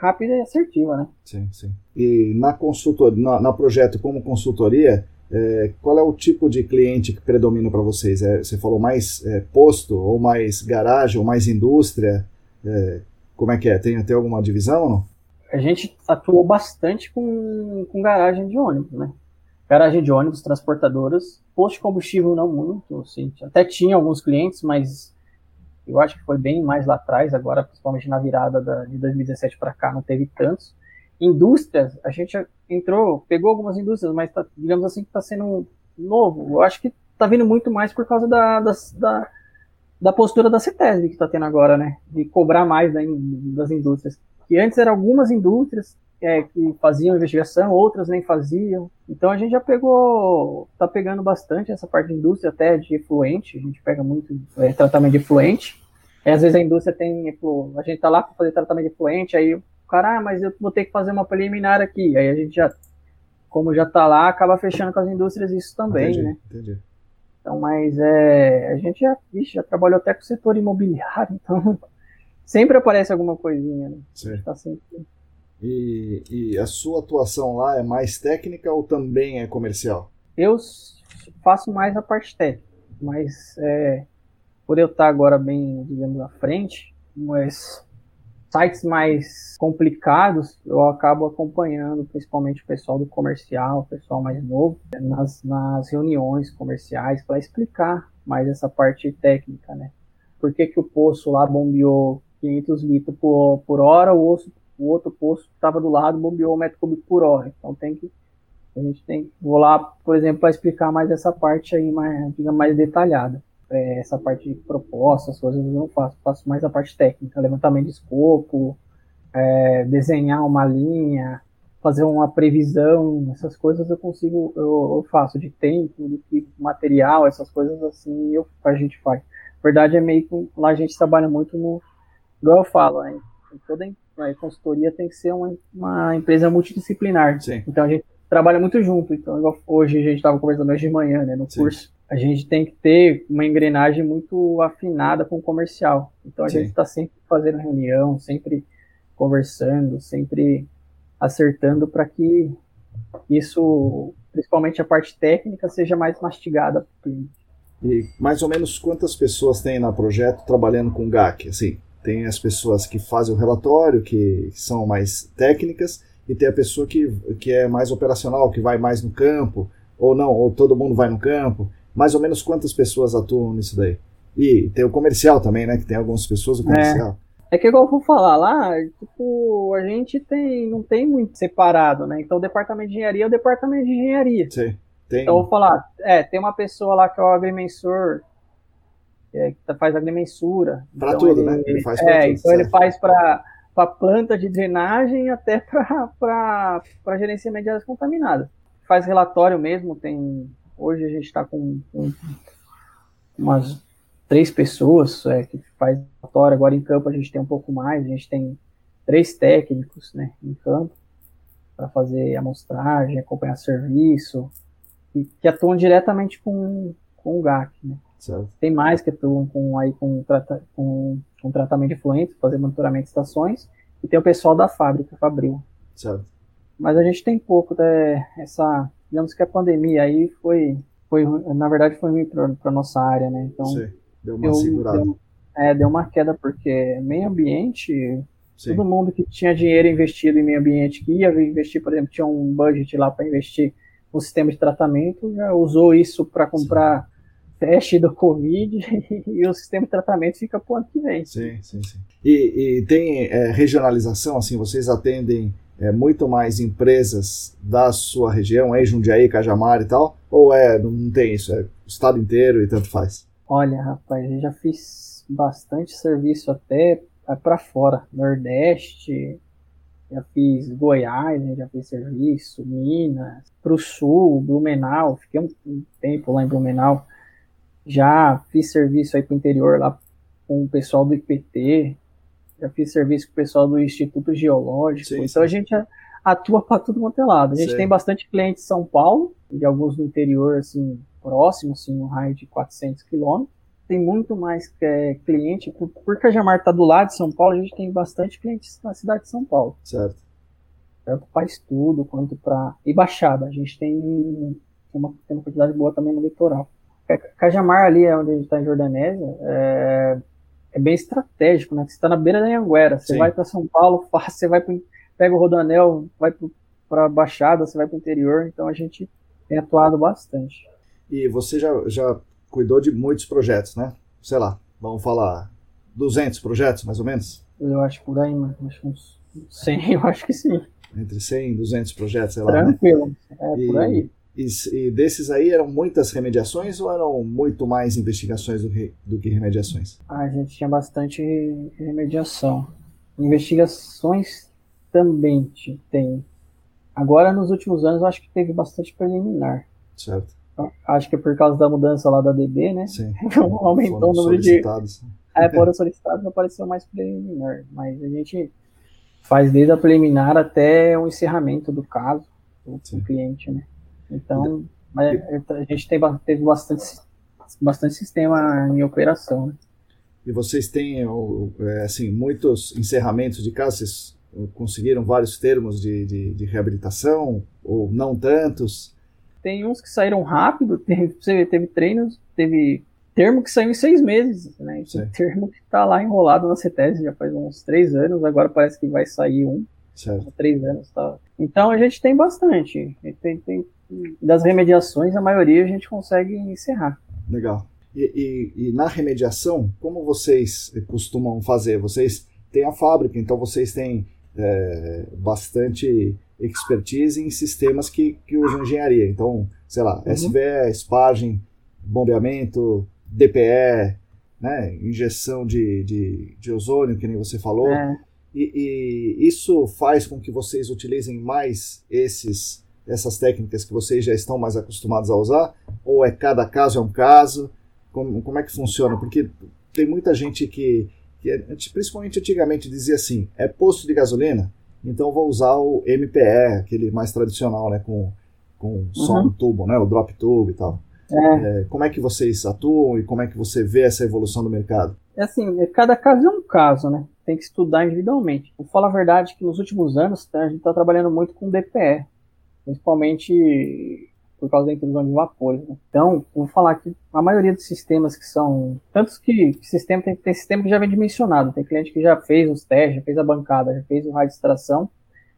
Speaker 2: rápida e assertiva, né?
Speaker 1: Sim, sim. E na consultoria, na, na projeto como consultoria, é, qual é o tipo de cliente que predomina para vocês? É, você falou mais é, posto, ou mais garagem, ou mais indústria? É, como é que é? Tem, tem alguma divisão ou não?
Speaker 2: A gente atuou bastante com, com garagem de ônibus, né? Garagem de ônibus, transportadoras, posto de combustível não muito, assim, até tinha alguns clientes, mas eu acho que foi bem mais lá atrás, agora principalmente na virada da, de 2017 para cá não teve tantos. Indústrias, a gente entrou, pegou algumas indústrias, mas tá, digamos assim que está sendo novo. Eu acho que está vindo muito mais por causa da, da, da, da postura da CETESB que está tendo agora, né, de cobrar mais da, das indústrias. Que antes eram algumas indústrias é, que faziam investigação, outras nem faziam. Então a gente já pegou, tá pegando bastante essa parte de indústria até de efluente, a gente pega muito é, tratamento de efluente. Às vezes a indústria tem, tipo, a gente tá lá para fazer tratamento de efluente, aí o cara, ah, mas eu vou ter que fazer uma preliminar aqui. Aí a gente já, como já tá lá, acaba fechando com as indústrias isso também,
Speaker 1: entendi,
Speaker 2: né?
Speaker 1: Entendi.
Speaker 2: Então, mas é, a gente já, vixe, já trabalhou até com o setor imobiliário, então sempre aparece alguma coisinha, né?
Speaker 1: Certo.
Speaker 2: Tá sempre...
Speaker 1: E, e a sua atuação lá é mais técnica ou também é comercial?
Speaker 2: Eu faço mais a parte técnica, mas é, por eu estar agora bem, digamos, à frente, mas sites mais complicados eu acabo acompanhando, principalmente o pessoal do comercial, o pessoal mais novo, nas, nas reuniões comerciais para explicar mais essa parte técnica, né? Por que, que o poço lá bombeou 500 litros por, por hora, o, osso, o outro poço estava do lado bombeou um metro cúbico por hora. Então tem que a gente tem vou lá, por exemplo, para explicar mais essa parte aí mais, mais detalhada é, essa parte de propostas, coisas eu não faço, faço mais a parte técnica, levantamento de escopo, é, desenhar uma linha, fazer uma previsão, essas coisas eu consigo, eu, eu faço de tempo, de material, essas coisas assim, eu, a gente faz. A verdade é meio que lá a gente trabalha muito no, igual eu falo, né, toda a consultoria tem que ser uma, uma empresa multidisciplinar.
Speaker 1: Sim.
Speaker 2: Então a gente trabalha muito junto. Então, hoje a gente estava conversando hoje de manhã, né, no Sim. curso a gente tem que ter uma engrenagem muito afinada com o comercial. Então a Sim. gente está sempre fazendo reunião, sempre conversando, sempre acertando para que isso, principalmente a parte técnica, seja mais mastigada
Speaker 1: E mais ou menos quantas pessoas tem na projeto trabalhando com GAC? Assim, tem as pessoas que fazem o relatório, que são mais técnicas, e tem a pessoa que, que é mais operacional, que vai mais no campo, ou não, ou todo mundo vai no campo mais ou menos quantas pessoas atuam nisso daí? E tem o comercial também, né? Que tem algumas pessoas do comercial.
Speaker 2: É, é que igual eu vou falar lá, tipo, a gente tem, não tem muito separado, né? Então o departamento de engenharia é o departamento de engenharia.
Speaker 1: Sim. Tem...
Speaker 2: Então eu vou falar, é, tem uma pessoa lá que é o agrimensor, é, que faz agrimensura.
Speaker 1: Para
Speaker 2: então
Speaker 1: tudo,
Speaker 2: ele,
Speaker 1: né? Ele
Speaker 2: faz é,
Speaker 1: tudo.
Speaker 2: então certo. ele faz para para planta de drenagem até para gerenciamento de áreas contaminadas. Faz relatório mesmo, tem Hoje a gente está com, com, umas três pessoas é, que faz relatório. Agora em campo a gente tem um pouco mais. A gente tem três técnicos né, em campo para fazer amostragem, acompanhar serviço, e, que atuam diretamente com, com o GAC. Né? Tem mais que atuam com, aí, com, trata, com, com tratamento de fluentes, fazer monitoramento de estações, e tem o pessoal da fábrica, Fabril.
Speaker 1: Certo.
Speaker 2: Mas a gente tem pouco dessa digamos que a pandemia aí foi, foi na verdade, foi ruim para nossa área, né? Então,
Speaker 1: Sim, deu uma segurada.
Speaker 2: Deu, é, deu uma queda, porque meio ambiente, Sim. todo mundo que tinha dinheiro investido em meio ambiente, que ia investir, por exemplo, tinha um budget lá para investir no sistema de tratamento, já usou isso para comprar. Teste do Covid e o sistema de tratamento fica para o ano que vem.
Speaker 1: Sim, sim, sim. E, e tem é, regionalização, assim, vocês atendem é, muito mais empresas da sua região, é Jundiaí, Cajamar e tal? Ou é, não tem isso, é o estado inteiro e tanto faz?
Speaker 2: Olha, rapaz, eu já fiz bastante serviço até para fora, Nordeste, já fiz Goiás, já fiz serviço, Minas, para o Sul, Blumenau, fiquei um tempo lá em Blumenau, já fiz serviço aí para o interior lá com o pessoal do IPT, já fiz serviço com o pessoal do Instituto Geológico. Sim, então sim. a gente atua para tudo quanto é lado. A gente sim. tem bastante cliente em São Paulo e alguns no interior, assim, próximo, assim, no raio de 400 quilômetros. Tem muito mais é, cliente, por, por Cajamar está do lado de São Paulo, a gente tem bastante clientes na cidade de São Paulo.
Speaker 1: Certo.
Speaker 2: Tanto para estudo quanto para. E Baixada. A gente tem uma, tem uma quantidade boa também no litoral. Cajamar, ali, é onde a gente está em Jordanésia, é, é bem estratégico, né? Você está na beira da Anguera, você Sim. vai para São Paulo, fácil, você vai pro, pega o Rodanel, vai para a Baixada, você vai para o interior, então a gente tem atuado bastante.
Speaker 1: E você já, já cuidou de muitos projetos, né? Sei lá, vamos falar 200 projetos, mais ou menos?
Speaker 2: Eu acho por aí. Acho uns 100, eu acho que sim.
Speaker 1: Entre 100 e 200 projetos, sei lá.
Speaker 2: Né? Tranquilo, né? é
Speaker 1: e,
Speaker 2: por aí.
Speaker 1: E, e, desses aí eram muitas remediações ou eram muito mais investigações do que, do que remediações?
Speaker 2: a gente tinha bastante remediação. Investigações também tem. Agora, nos últimos anos, eu acho que teve bastante preliminar.
Speaker 1: Certo.
Speaker 2: Acho que é por causa da mudança lá da DB, né?
Speaker 1: Sim.
Speaker 2: Aumentou o número de. É, foram solicitados, apareceu mais preliminar. Mas a gente faz desde a preliminar até o encerramento do caso do cliente, né? Então, mas a gente tem, teve bastante, bastante sistema em operação. Né?
Speaker 1: E vocês têm, é, assim, muitos encerramentos de casos, vocês conseguiram vários termos de, de, de reabilitação, ou não tantos?
Speaker 2: Tem uns que saíram rápido, teve, teve treinos, teve termo que saiu em seis meses, né? Tem termo que está lá enrolado na CETES já faz uns três anos, agora parece que vai sair um.
Speaker 1: Certo.
Speaker 2: Três anos, tá? Então a gente tem bastante. Tem, tem, das remediações, a maioria a gente consegue encerrar.
Speaker 1: Legal. E, e, e, na remediação, como vocês costumam fazer? Vocês têm a fábrica, então vocês têm é, bastante expertise em sistemas que, que usam engenharia. Então, sei lá, uhum. SVE, sparging, bombeamento, DPE, né, injeção de, de, de ozônio, que nem você falou. É. E, e, isso faz com que vocês utilizem mais esses, essas técnicas que vocês já estão mais acostumados a usar? Ou é cada caso é um caso? Como, como é que funciona? Porque tem muita gente que, que, principalmente antigamente, dizia assim: é posto de gasolina, então vou usar o MPE, aquele mais tradicional, né, com, com som uhum. tubo, né, o drop tube e tal. É. É, como é que vocês atuam e como é que você vê essa evolução do mercado?
Speaker 2: É assim, é, cada caso é um caso, né? Tem que estudar individualmente. Vou falar a verdade que nos últimos anos tá, a gente está trabalhando muito com DPE, principalmente por causa da intrusão de vapores. Né? Então, vou falar que a maioria dos sistemas que são. Tantos que, que sistema tem, tem sistema que já vem dimensionado. Tem cliente que já fez os testes, já fez a bancada, já fez o raio de extração,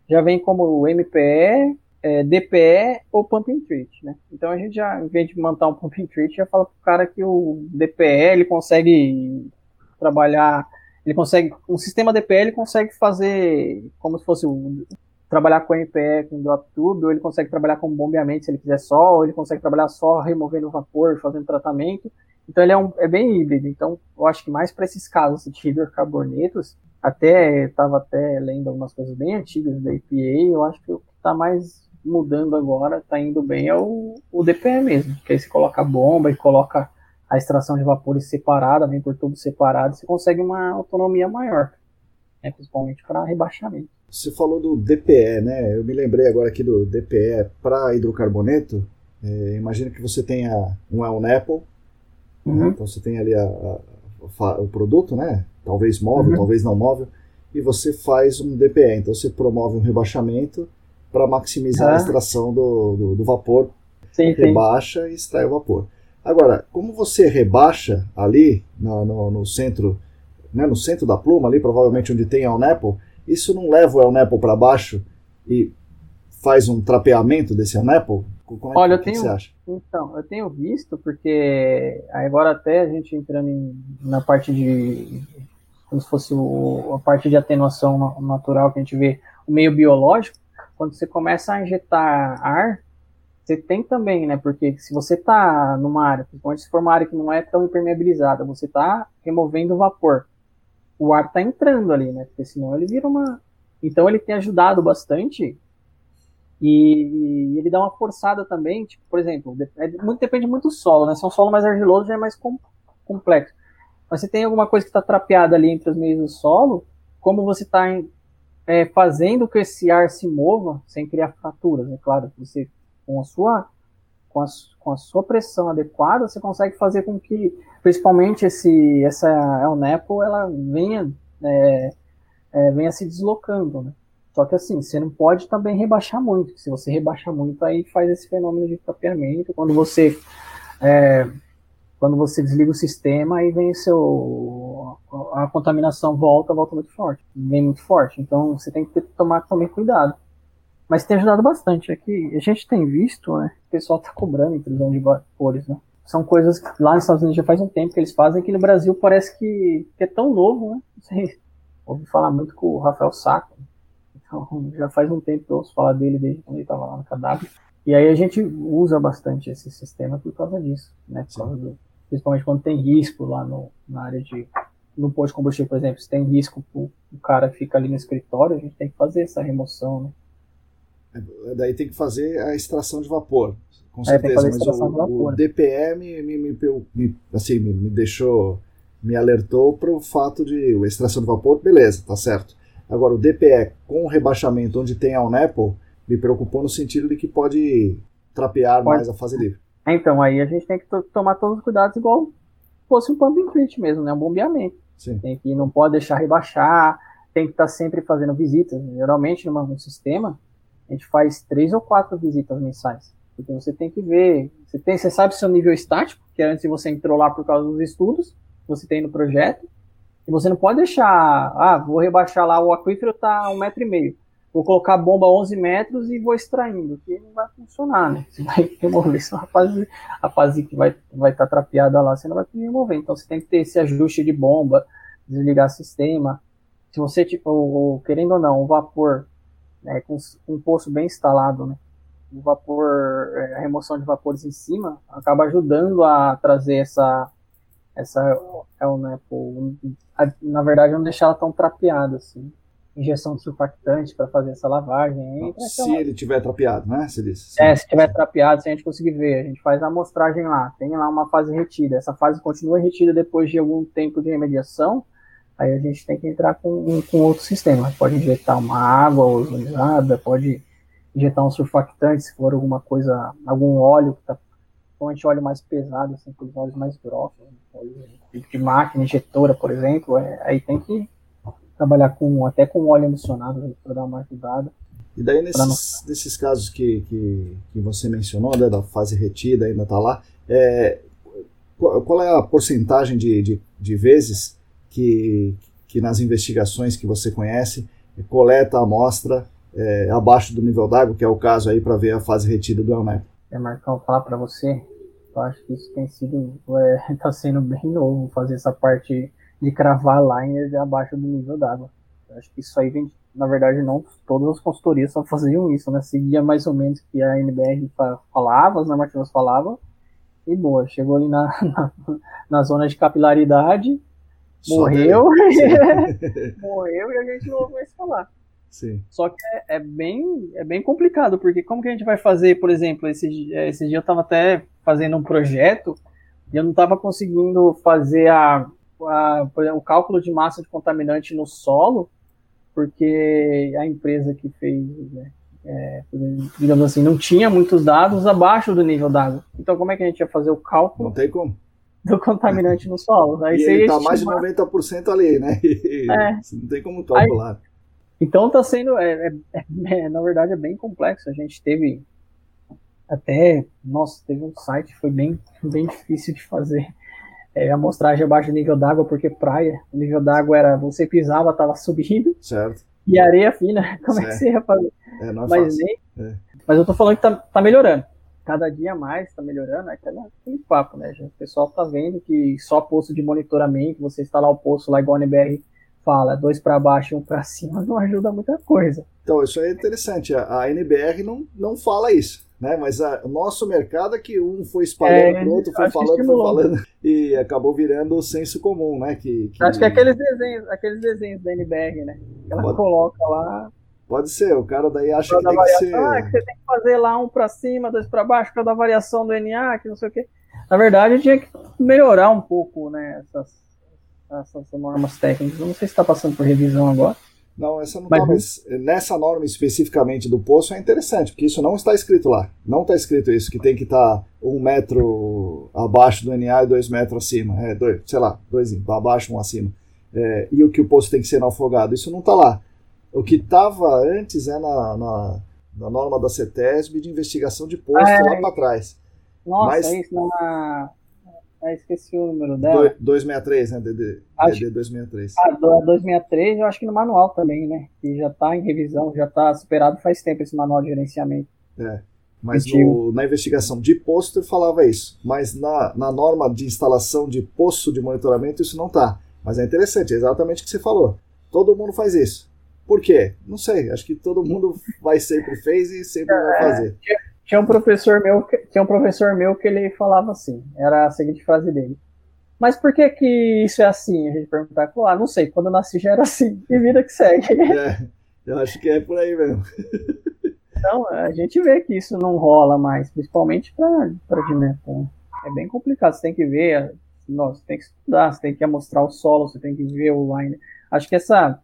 Speaker 2: já vem como o MPE, é, DPE ou Pump and Treat, né? Então a gente já, em vez de montar um Pump and Treat, já fala pro cara que o DPE ele consegue trabalhar, ele consegue, um sistema DPE ele consegue fazer como se fosse um, trabalhar com MPE, com drop tube, ou ele consegue trabalhar com bombeamento se ele quiser só, ou ele consegue trabalhar só removendo vapor, fazendo tratamento. Então ele é, um, é bem híbrido. Então eu acho que mais para esses casos de hidrocarbonetos, até estava até lendo algumas coisas bem antigas da EPA, eu acho que o que está mais mudando agora, está indo bem é o, o DPE mesmo, que aí você coloca a bomba e coloca a extração de vapores separada, vem por tubo separado, você consegue uma autonomia maior, né, principalmente para rebaixamento.
Speaker 1: Você falou do DPE, né? Eu me lembrei agora aqui do DPE para hidrocarboneto. É, imagina que você tenha um El Apple, né? uhum. né? então você tem ali a, a, a, o produto, né? Talvez móvel, uhum. talvez não móvel, e você faz um DPE. Então você promove um rebaixamento para maximizar ah. a extração do, do, do vapor,
Speaker 2: sim,
Speaker 1: rebaixa sim. e extrai o vapor. Agora, como você rebaixa ali no, no, no centro, né, no centro da pluma, ali provavelmente onde tem a Apple, isso não leva o El para baixo e faz um trapeamento desse El
Speaker 2: Como é Olha, eu tenho, que você acha? Então, eu tenho visto, porque agora até a gente entrando em, na parte de. como se fosse o, a parte de atenuação natural que a gente vê, o meio biológico, quando você começa a injetar ar, você tem também, né? Porque se você está numa área, principalmente se for uma área que não é tão impermeabilizada, você está removendo vapor o ar tá entrando ali, né? Porque senão ele vira uma. Então ele tem ajudado bastante e, ele dá uma forçada também, tipo, por exemplo, é, muito, depende muito do solo, né? Se é um solo mais argiloso já é mais com, complexo. Mas se tem alguma coisa que está trapeada ali entre os meios do solo, como você está é, fazendo que esse ar se mova sem criar fraturas, é né? claro, você com a sua com a, com a sua pressão adequada, você consegue fazer com que, principalmente esse, essa El Nepo, ela venha, é, é, venha se deslocando, né? Só que assim, você não pode também rebaixar muito. Se você rebaixar muito, aí faz esse fenômeno de tapeamento. Quando você é, quando você desliga o sistema, aí vem seu a contaminação volta, volta muito forte, vem muito forte. Então você tem que tomar também cuidado. Mas tem ajudado bastante. É que a gente tem visto, né? O pessoal tá cobrando intrusão de vapores, né? São coisas que lá nos Estados Unidos já faz um tempo que eles fazem, que no Brasil parece que, que é tão novo, né? Ouvi falar muito com o Rafael Saco. Então, já faz um tempo que eu ouço falar dele desde quando ele estava lá no KW. E aí a gente usa bastante esse sistema por causa disso, né? Causa do, principalmente quando tem risco lá no, na área de no posto de combustível, por exemplo, se tem risco o cara fica ali no escritório, a gente tem que fazer essa remoção, né?
Speaker 1: É, daí tem que fazer a extração de vapor, com certeza. É, mas o, o, DPE me, me, me, assim, me, me deixou, me alertou para o fato de a extração de vapor, beleza, tá certo. Agora, o DPE com rebaixamento onde tem a UNEPL me preocupou no sentido de que pode trapear pode. mais a fase livre.
Speaker 2: Então, aí a gente tem que tomar todos os cuidados igual fosse um pumping kit mesmo, né? Um bombeamento. Sim. Tem que, não pode deixar rebaixar, tem que estar tá sempre fazendo visitas. Geralmente, num sistema, a gente faz três ou quatro visitas mensais. Porque você tem que ver, você, tem, você sabe seu nível estático, que antes você entrou lá por causa dos estudos, você tem no projeto, e você não pode deixar, ah, vou rebaixar lá, o aquífero está um metro e meio vou colocar a bomba a 11 metros e vou extraindo, que não vai funcionar, né? Você vai remover, se a fase, a que vai estar vai tá trapeada lá, você não vai remover. Então você tem que ter esse ajuste de bomba, desligar sistema. Se você, tipo, querendo ou não, o vapor, né, com, com um poço bem instalado, né? O vapor, é, a remoção de vapores em cima, acaba ajudando a trazer essa, essa, é, né, pô, na verdade, não deixar ela tão trapeada, assim injeção de surfactante para fazer essa lavagem.
Speaker 1: se ele tiver trapeado, né?
Speaker 2: Se ele, se... É, se tiver trapeado, se a gente conseguir ver, a gente faz a amostragem lá, tem lá uma fase retida. Essa fase continua retida depois de algum tempo de remediação, aí a gente tem que entrar com, com outro sistema. Pode injetar uma água ozonizada, pode injetar um surfactante se for alguma coisa, algum óleo que tá principalmente óleo mais pesado, assim, os óleos mais grossos, de máquina injetora, por exemplo, é, aí tem que trabalhar com até com óleo emulsionado para dar uma ajudada.
Speaker 1: E daí nesses, não... nesses casos que, que, que, você mencionou, né, da fase retida ainda está lá, é, qual, qual, é a porcentagem de, de, de, vezes que, que nas investigações que você conhece coleta a amostra é, abaixo do nível d'água, que é o caso aí para ver a fase retida do Elnep?
Speaker 2: É, Marcão, falar para você, eu acho que isso tem sido, está é, sendo bem novo fazer essa parte de cravar liners abaixo do nível d'água. Acho que isso aí vem, na verdade, não todas as consultorias só faziam isso, né? Seguia mais ou menos que a NBR falava, as normativas falavam, e boa, chegou ali na, na, na zona de capilaridade, morreu, morreu e a gente não ouviu mais falar.
Speaker 1: Sim.
Speaker 2: Só que é, é, bem, é bem complicado, porque como que a gente vai fazer, por exemplo, esse, esse dia eu estava até fazendo um projeto e eu não estava conseguindo fazer a, a, o cálculo de massa de contaminante no solo, porque a empresa que fez, né, é, digamos assim, não tinha muitos dados abaixo do nível d'água. Então, como é que a gente ia fazer o cálculo?
Speaker 1: Não tem como.
Speaker 2: Do contaminante no solo.
Speaker 1: Aí e ele está mais de 90% ali, né? E é. Não tem como calcular. Aí,
Speaker 2: então está sendo, é, é, é, na verdade, é bem complexo. A gente teve até, nossa, teve um site que foi bem, bem difícil de fazer é, amostragem abaixo do nível d'água, porque praia, o nível d'água era, você pisava, tava subindo.
Speaker 1: Certo.
Speaker 2: E areia fina, como certo. é que você ia fazer?
Speaker 1: É, não é mas, nem,
Speaker 2: é. mas eu tô falando que tá, tá melhorando. Cada dia mais tá melhorando, é aquele papo, né, gente? O pessoal tá vendo que só posto de monitoramento, você instalar o posto lá igual a NBR fala, dois para baixo e um para cima, não ajuda muita coisa.
Speaker 1: Então, isso é interessante. A, a NBR não, não fala isso né? Mas a, o nosso mercado é que um foi espalhando é, pro outro, foi falando, foi falando, e acabou virando o senso comum, né? Que,
Speaker 2: que... Acho que é aqueles desenhos, aqueles desenhos da NBR, né? Ela Pode... coloca lá.
Speaker 1: Pode ser, o cara daí acha que tem que ser.
Speaker 2: Ah, que você tem que fazer lá um para cima, dois para baixo, para dar variação do NA, que não sei o quê. Na verdade, tinha que melhorar um pouco, né? Essas, essas normas técnicas. Eu não sei se está passando por revisão agora.
Speaker 1: Não, essa não tá, mas, mas nessa norma especificamente do poço é interessante, porque isso não está escrito lá. Não está escrito isso, que tem que estar tá um metro abaixo do NA e dois metros acima. É, dois, sei lá, dois abaixo, um acima. É, e o que o poço tem que ser no afogado. Isso não está lá. O que estava antes é na, na, na, norma da CETESB de investigação de poço é, lá para trás.
Speaker 2: Nossa, mas, isso na ah, esqueci o número dela.
Speaker 1: 263, né? DD, acho, DD 263.
Speaker 2: Ah, 263, eu acho que no manual também, né? Que já está em revisão, já está superado faz tempo esse manual de gerenciamento.
Speaker 1: É. Mas no, na investigação de posto falava isso. Mas na, na norma de instalação de poço de monitoramento isso não está. Mas é interessante, é exatamente o que você falou. Todo mundo faz isso. Por quê? Não sei. Acho que todo mundo vai sempre fez e sempre é, vai fazer.
Speaker 2: Tinha um professor meu, que, tinha um professor meu que ele falava assim, era a seguinte frase dele: mas por que que isso é assim? A gente perguntar, ah, não sei, quando eu nasci já era assim, e vida que segue.
Speaker 1: É, eu acho que é por aí mesmo.
Speaker 2: Então, a gente vê que isso não rola mais, principalmente para dimensão. É bem complicado, você tem que ver, nossa, você tem que estudar, você tem que mostrar o solo, você tem que ver o line. Acho que essa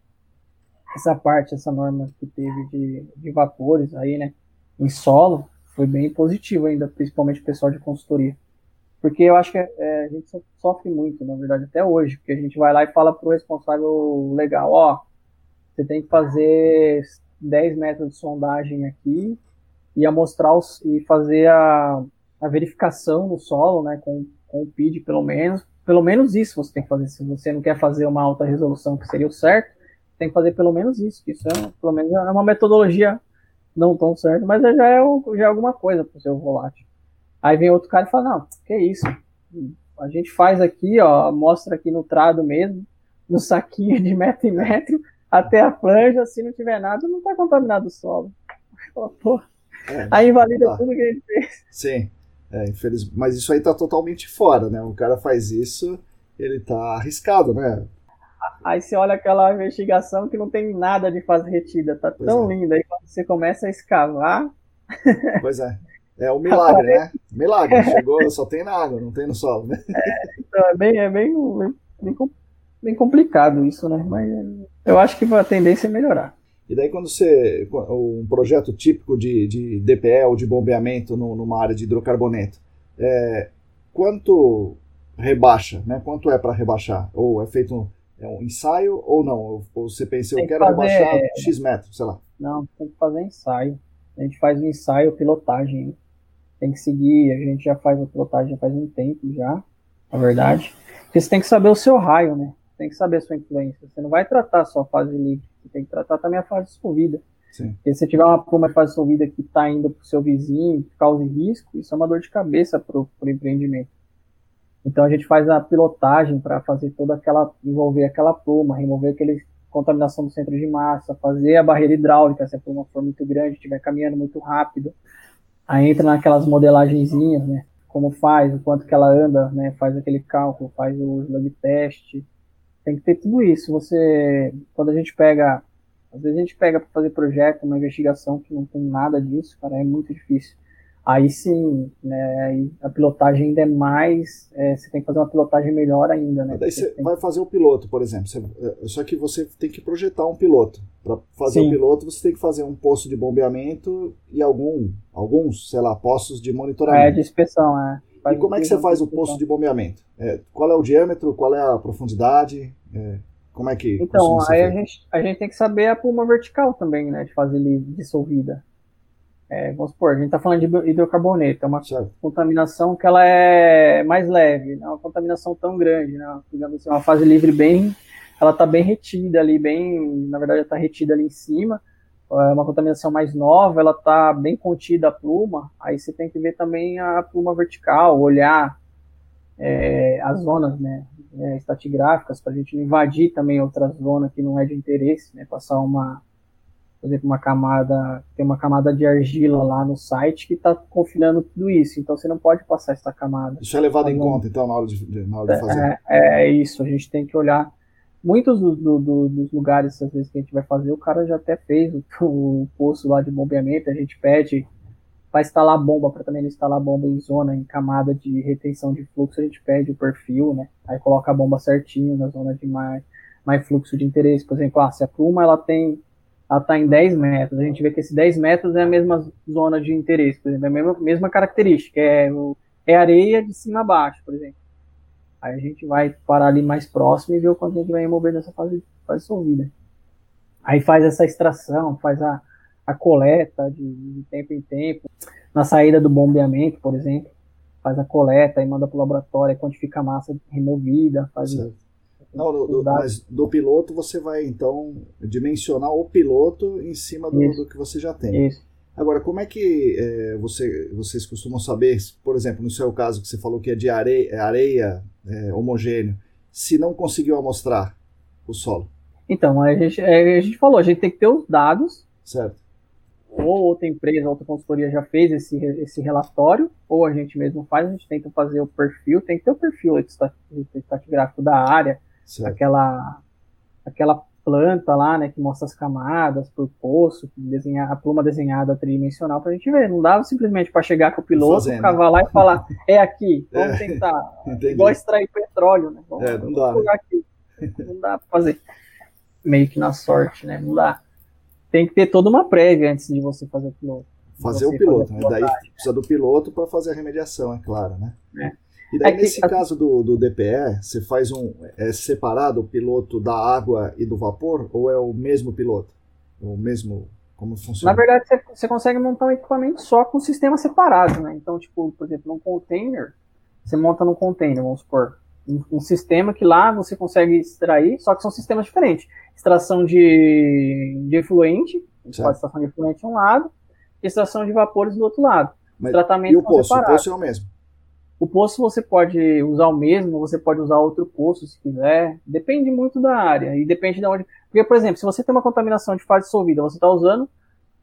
Speaker 2: essa parte, essa norma que teve de, de vapores aí, né, em solo, foi bem positivo ainda, principalmente o pessoal de consultoria. Porque eu acho que é, a gente sofre muito, na verdade, até hoje, porque a gente vai lá e fala pro responsável legal, ó, você tem que fazer 10 metros de sondagem aqui e amostrar os, e fazer a, a verificação no solo, né, com, com o PID pelo menos. Pelo menos isso você tem que fazer. Se você não quer fazer uma alta resolução, que seria o certo, tem que fazer pelo menos isso. Isso é, pelo menos é uma metodologia não tão certa, mas já é, já é alguma coisa para o seu volátil. Aí vem outro cara e fala, não, que isso? A gente faz aqui, ó, mostra aqui no trado mesmo, no saquinho de metro em metro, até a franja, se não tiver nada, não está contaminado o solo. É, aí invalida tá. tudo que ele fez.
Speaker 1: Sim, é, infeliz... mas isso aí está totalmente fora, né? O cara faz isso, ele está arriscado, né?
Speaker 2: Aí você olha aquela investigação que não tem nada de fase retida, tá pois tão é. linda. Aí quando você começa a escavar.
Speaker 1: Pois é. É um milagre, né? Milagre. Chegou, só tem nada, não tem no solo, né?
Speaker 2: É, então é bem, é bem, bem, bem complicado isso, né? Mas eu acho que a tendência é melhorar.
Speaker 1: E daí quando você. Um projeto típico de, de DPE ou de bombeamento no, numa área de hidrocarboneto, é, quanto rebaixa, né? Quanto é para rebaixar? Ou é feito é um ensaio ou não? Ou você pensa, eu quero fazer... rebaixar X metros, sei lá.
Speaker 2: Não, tem que fazer ensaio. A gente faz um ensaio, pilotagem. Tem que seguir, a gente já faz a pilotagem faz um tempo já, na verdade. Porque você tem que saber o seu raio, né? tem que saber a sua influência. Você não vai tratar só a fase livre, você tem que tratar também a fase dissolvida. Sim. Porque se tiver uma pluma de fase dissolvida que está indo para o seu vizinho, que cause risco, isso é uma dor de cabeça para o empreendimento. Então a gente faz a pilotagem para fazer toda aquela, envolver aquela pluma, remover aquele contaminação do centro de massa, fazer a barreira hidráulica, se a pluma for muito grande, estiver caminhando muito rápido. Aí entra naquelas modelagenzinhas, né? Como faz, o quanto que ela anda, né? Faz aquele cálculo, faz o slug test, tem que ter tudo isso. Você, quando a gente pega, às vezes a gente pega para fazer projeto, uma investigação que não tem nada disso, cara, é muito difícil. Aí sim, né, aí a pilotagem ainda é mais, é, você tem que fazer uma pilotagem melhor ainda, né?
Speaker 1: Daí você, você vai fazer o piloto, por exemplo, você, é, só que você tem que projetar um piloto. Para fazer sim. o piloto, você tem que fazer um posto de bombeamento e algum, alguns, sei lá, postos de monitoramento.
Speaker 2: É, de inspeção, é.
Speaker 1: Faz e como é que você faz o posto de bombeamento? É, qual é o diâmetro, qual é a profundidade? É, como é que.
Speaker 2: Então, aí a gente, a gente tem que saber a pluma vertical também, né? De fazer dissolvida. É, vamos supor, a gente está falando de hidrocarboneto, é uma certo. contaminação que ela é mais leve, não é uma contaminação tão grande, né? Digamos assim, uma fase livre bem. Ela está bem retida ali, bem. Na verdade, está retida ali em cima é uma contaminação mais nova, ela está bem contida a pluma, aí você tem que ver também a pluma vertical, olhar é, as zonas né, é, estatigráficas para a gente não invadir também outra zona que não é de interesse, né, passar uma, por exemplo, uma camada, tem uma camada de argila lá no site que está confinando tudo isso, então você não pode passar essa camada.
Speaker 1: Isso é levado em conta, então, na hora de, na hora de fazer?
Speaker 2: É, é, isso, a gente tem que olhar muitos do, do, do, dos lugares, às vezes, que a gente vai fazer, o cara já até fez o, o poço lá de bombeamento, a gente pede para instalar bomba, para também instalar bomba em zona, em camada de retenção de fluxo, a gente pede o perfil, né? Aí coloca a bomba certinho na zona de mais, mais fluxo de interesse. Por exemplo, ah, se a pluma ela tem ela está em 10 metros, a gente vê que esse 10 metros é a mesma zona de interesse, por exemplo, é a mesma, mesma característica, é, é areia de cima a baixo, por exemplo. Aí a gente vai parar ali mais próximo e ver o quanto a gente vai remover nessa fase, fase solvida. Aí faz essa extração, faz a, a coleta de, de tempo em tempo. Na saída do bombeamento, por exemplo, faz a coleta e manda para o laboratório, quantifica a massa removida, faz
Speaker 1: certo. Não, do, do, mas do piloto você vai então dimensionar o piloto em cima do, do que você já tem. Isso. Agora, como é que é, você, vocês costumam saber, por exemplo, no seu caso que você falou que é de areia, é areia é, homogêneo, se não conseguiu amostrar o solo?
Speaker 2: Então, a gente, é, a gente falou, a gente tem que ter os dados.
Speaker 1: Certo.
Speaker 2: Ou outra empresa, outra consultoria já fez esse, esse relatório, ou a gente mesmo faz, a gente tenta fazer o perfil, tem que ter o perfil estratigráfico da área, aquela aquela planta lá, né, que mostra as camadas por poço, desenhar a pluma desenhada tridimensional para a gente ver. Não dá simplesmente para chegar com o piloto, Fazendo. cavar lá e falar, é aqui, vamos é, tentar. Entendi. Igual extrair petróleo, né? Vamos,
Speaker 1: é, não dá. Né?
Speaker 2: Aqui. Não dá para fazer. Meio que na sorte, né? Não dá. Tem que ter toda uma prévia antes de você fazer o piloto.
Speaker 1: Fazer o piloto, fazer né? Daí precisa do piloto para fazer a remediação, é claro, né? É. E daí, é que, nesse caso do, do DPE, você faz um. É separado o piloto da água e do vapor? Ou é o mesmo piloto? O mesmo. Como funciona?
Speaker 2: Na verdade, você, você consegue montar um equipamento só com sistema separado, né? Então, tipo, por exemplo, num container, você monta num container, vamos supor. Um, um sistema que lá você consegue extrair, só que são sistemas diferentes. Extração de, de efluente, pode extração de efluente de um lado, extração de vapores do outro lado.
Speaker 1: Mas, Tratamento e o poço? O poço é o mesmo.
Speaker 2: O poço você pode usar o mesmo, você pode usar outro poço se quiser. Depende muito da área e depende de onde. Porque, por exemplo, se você tem uma contaminação de fase dissolvida, você está usando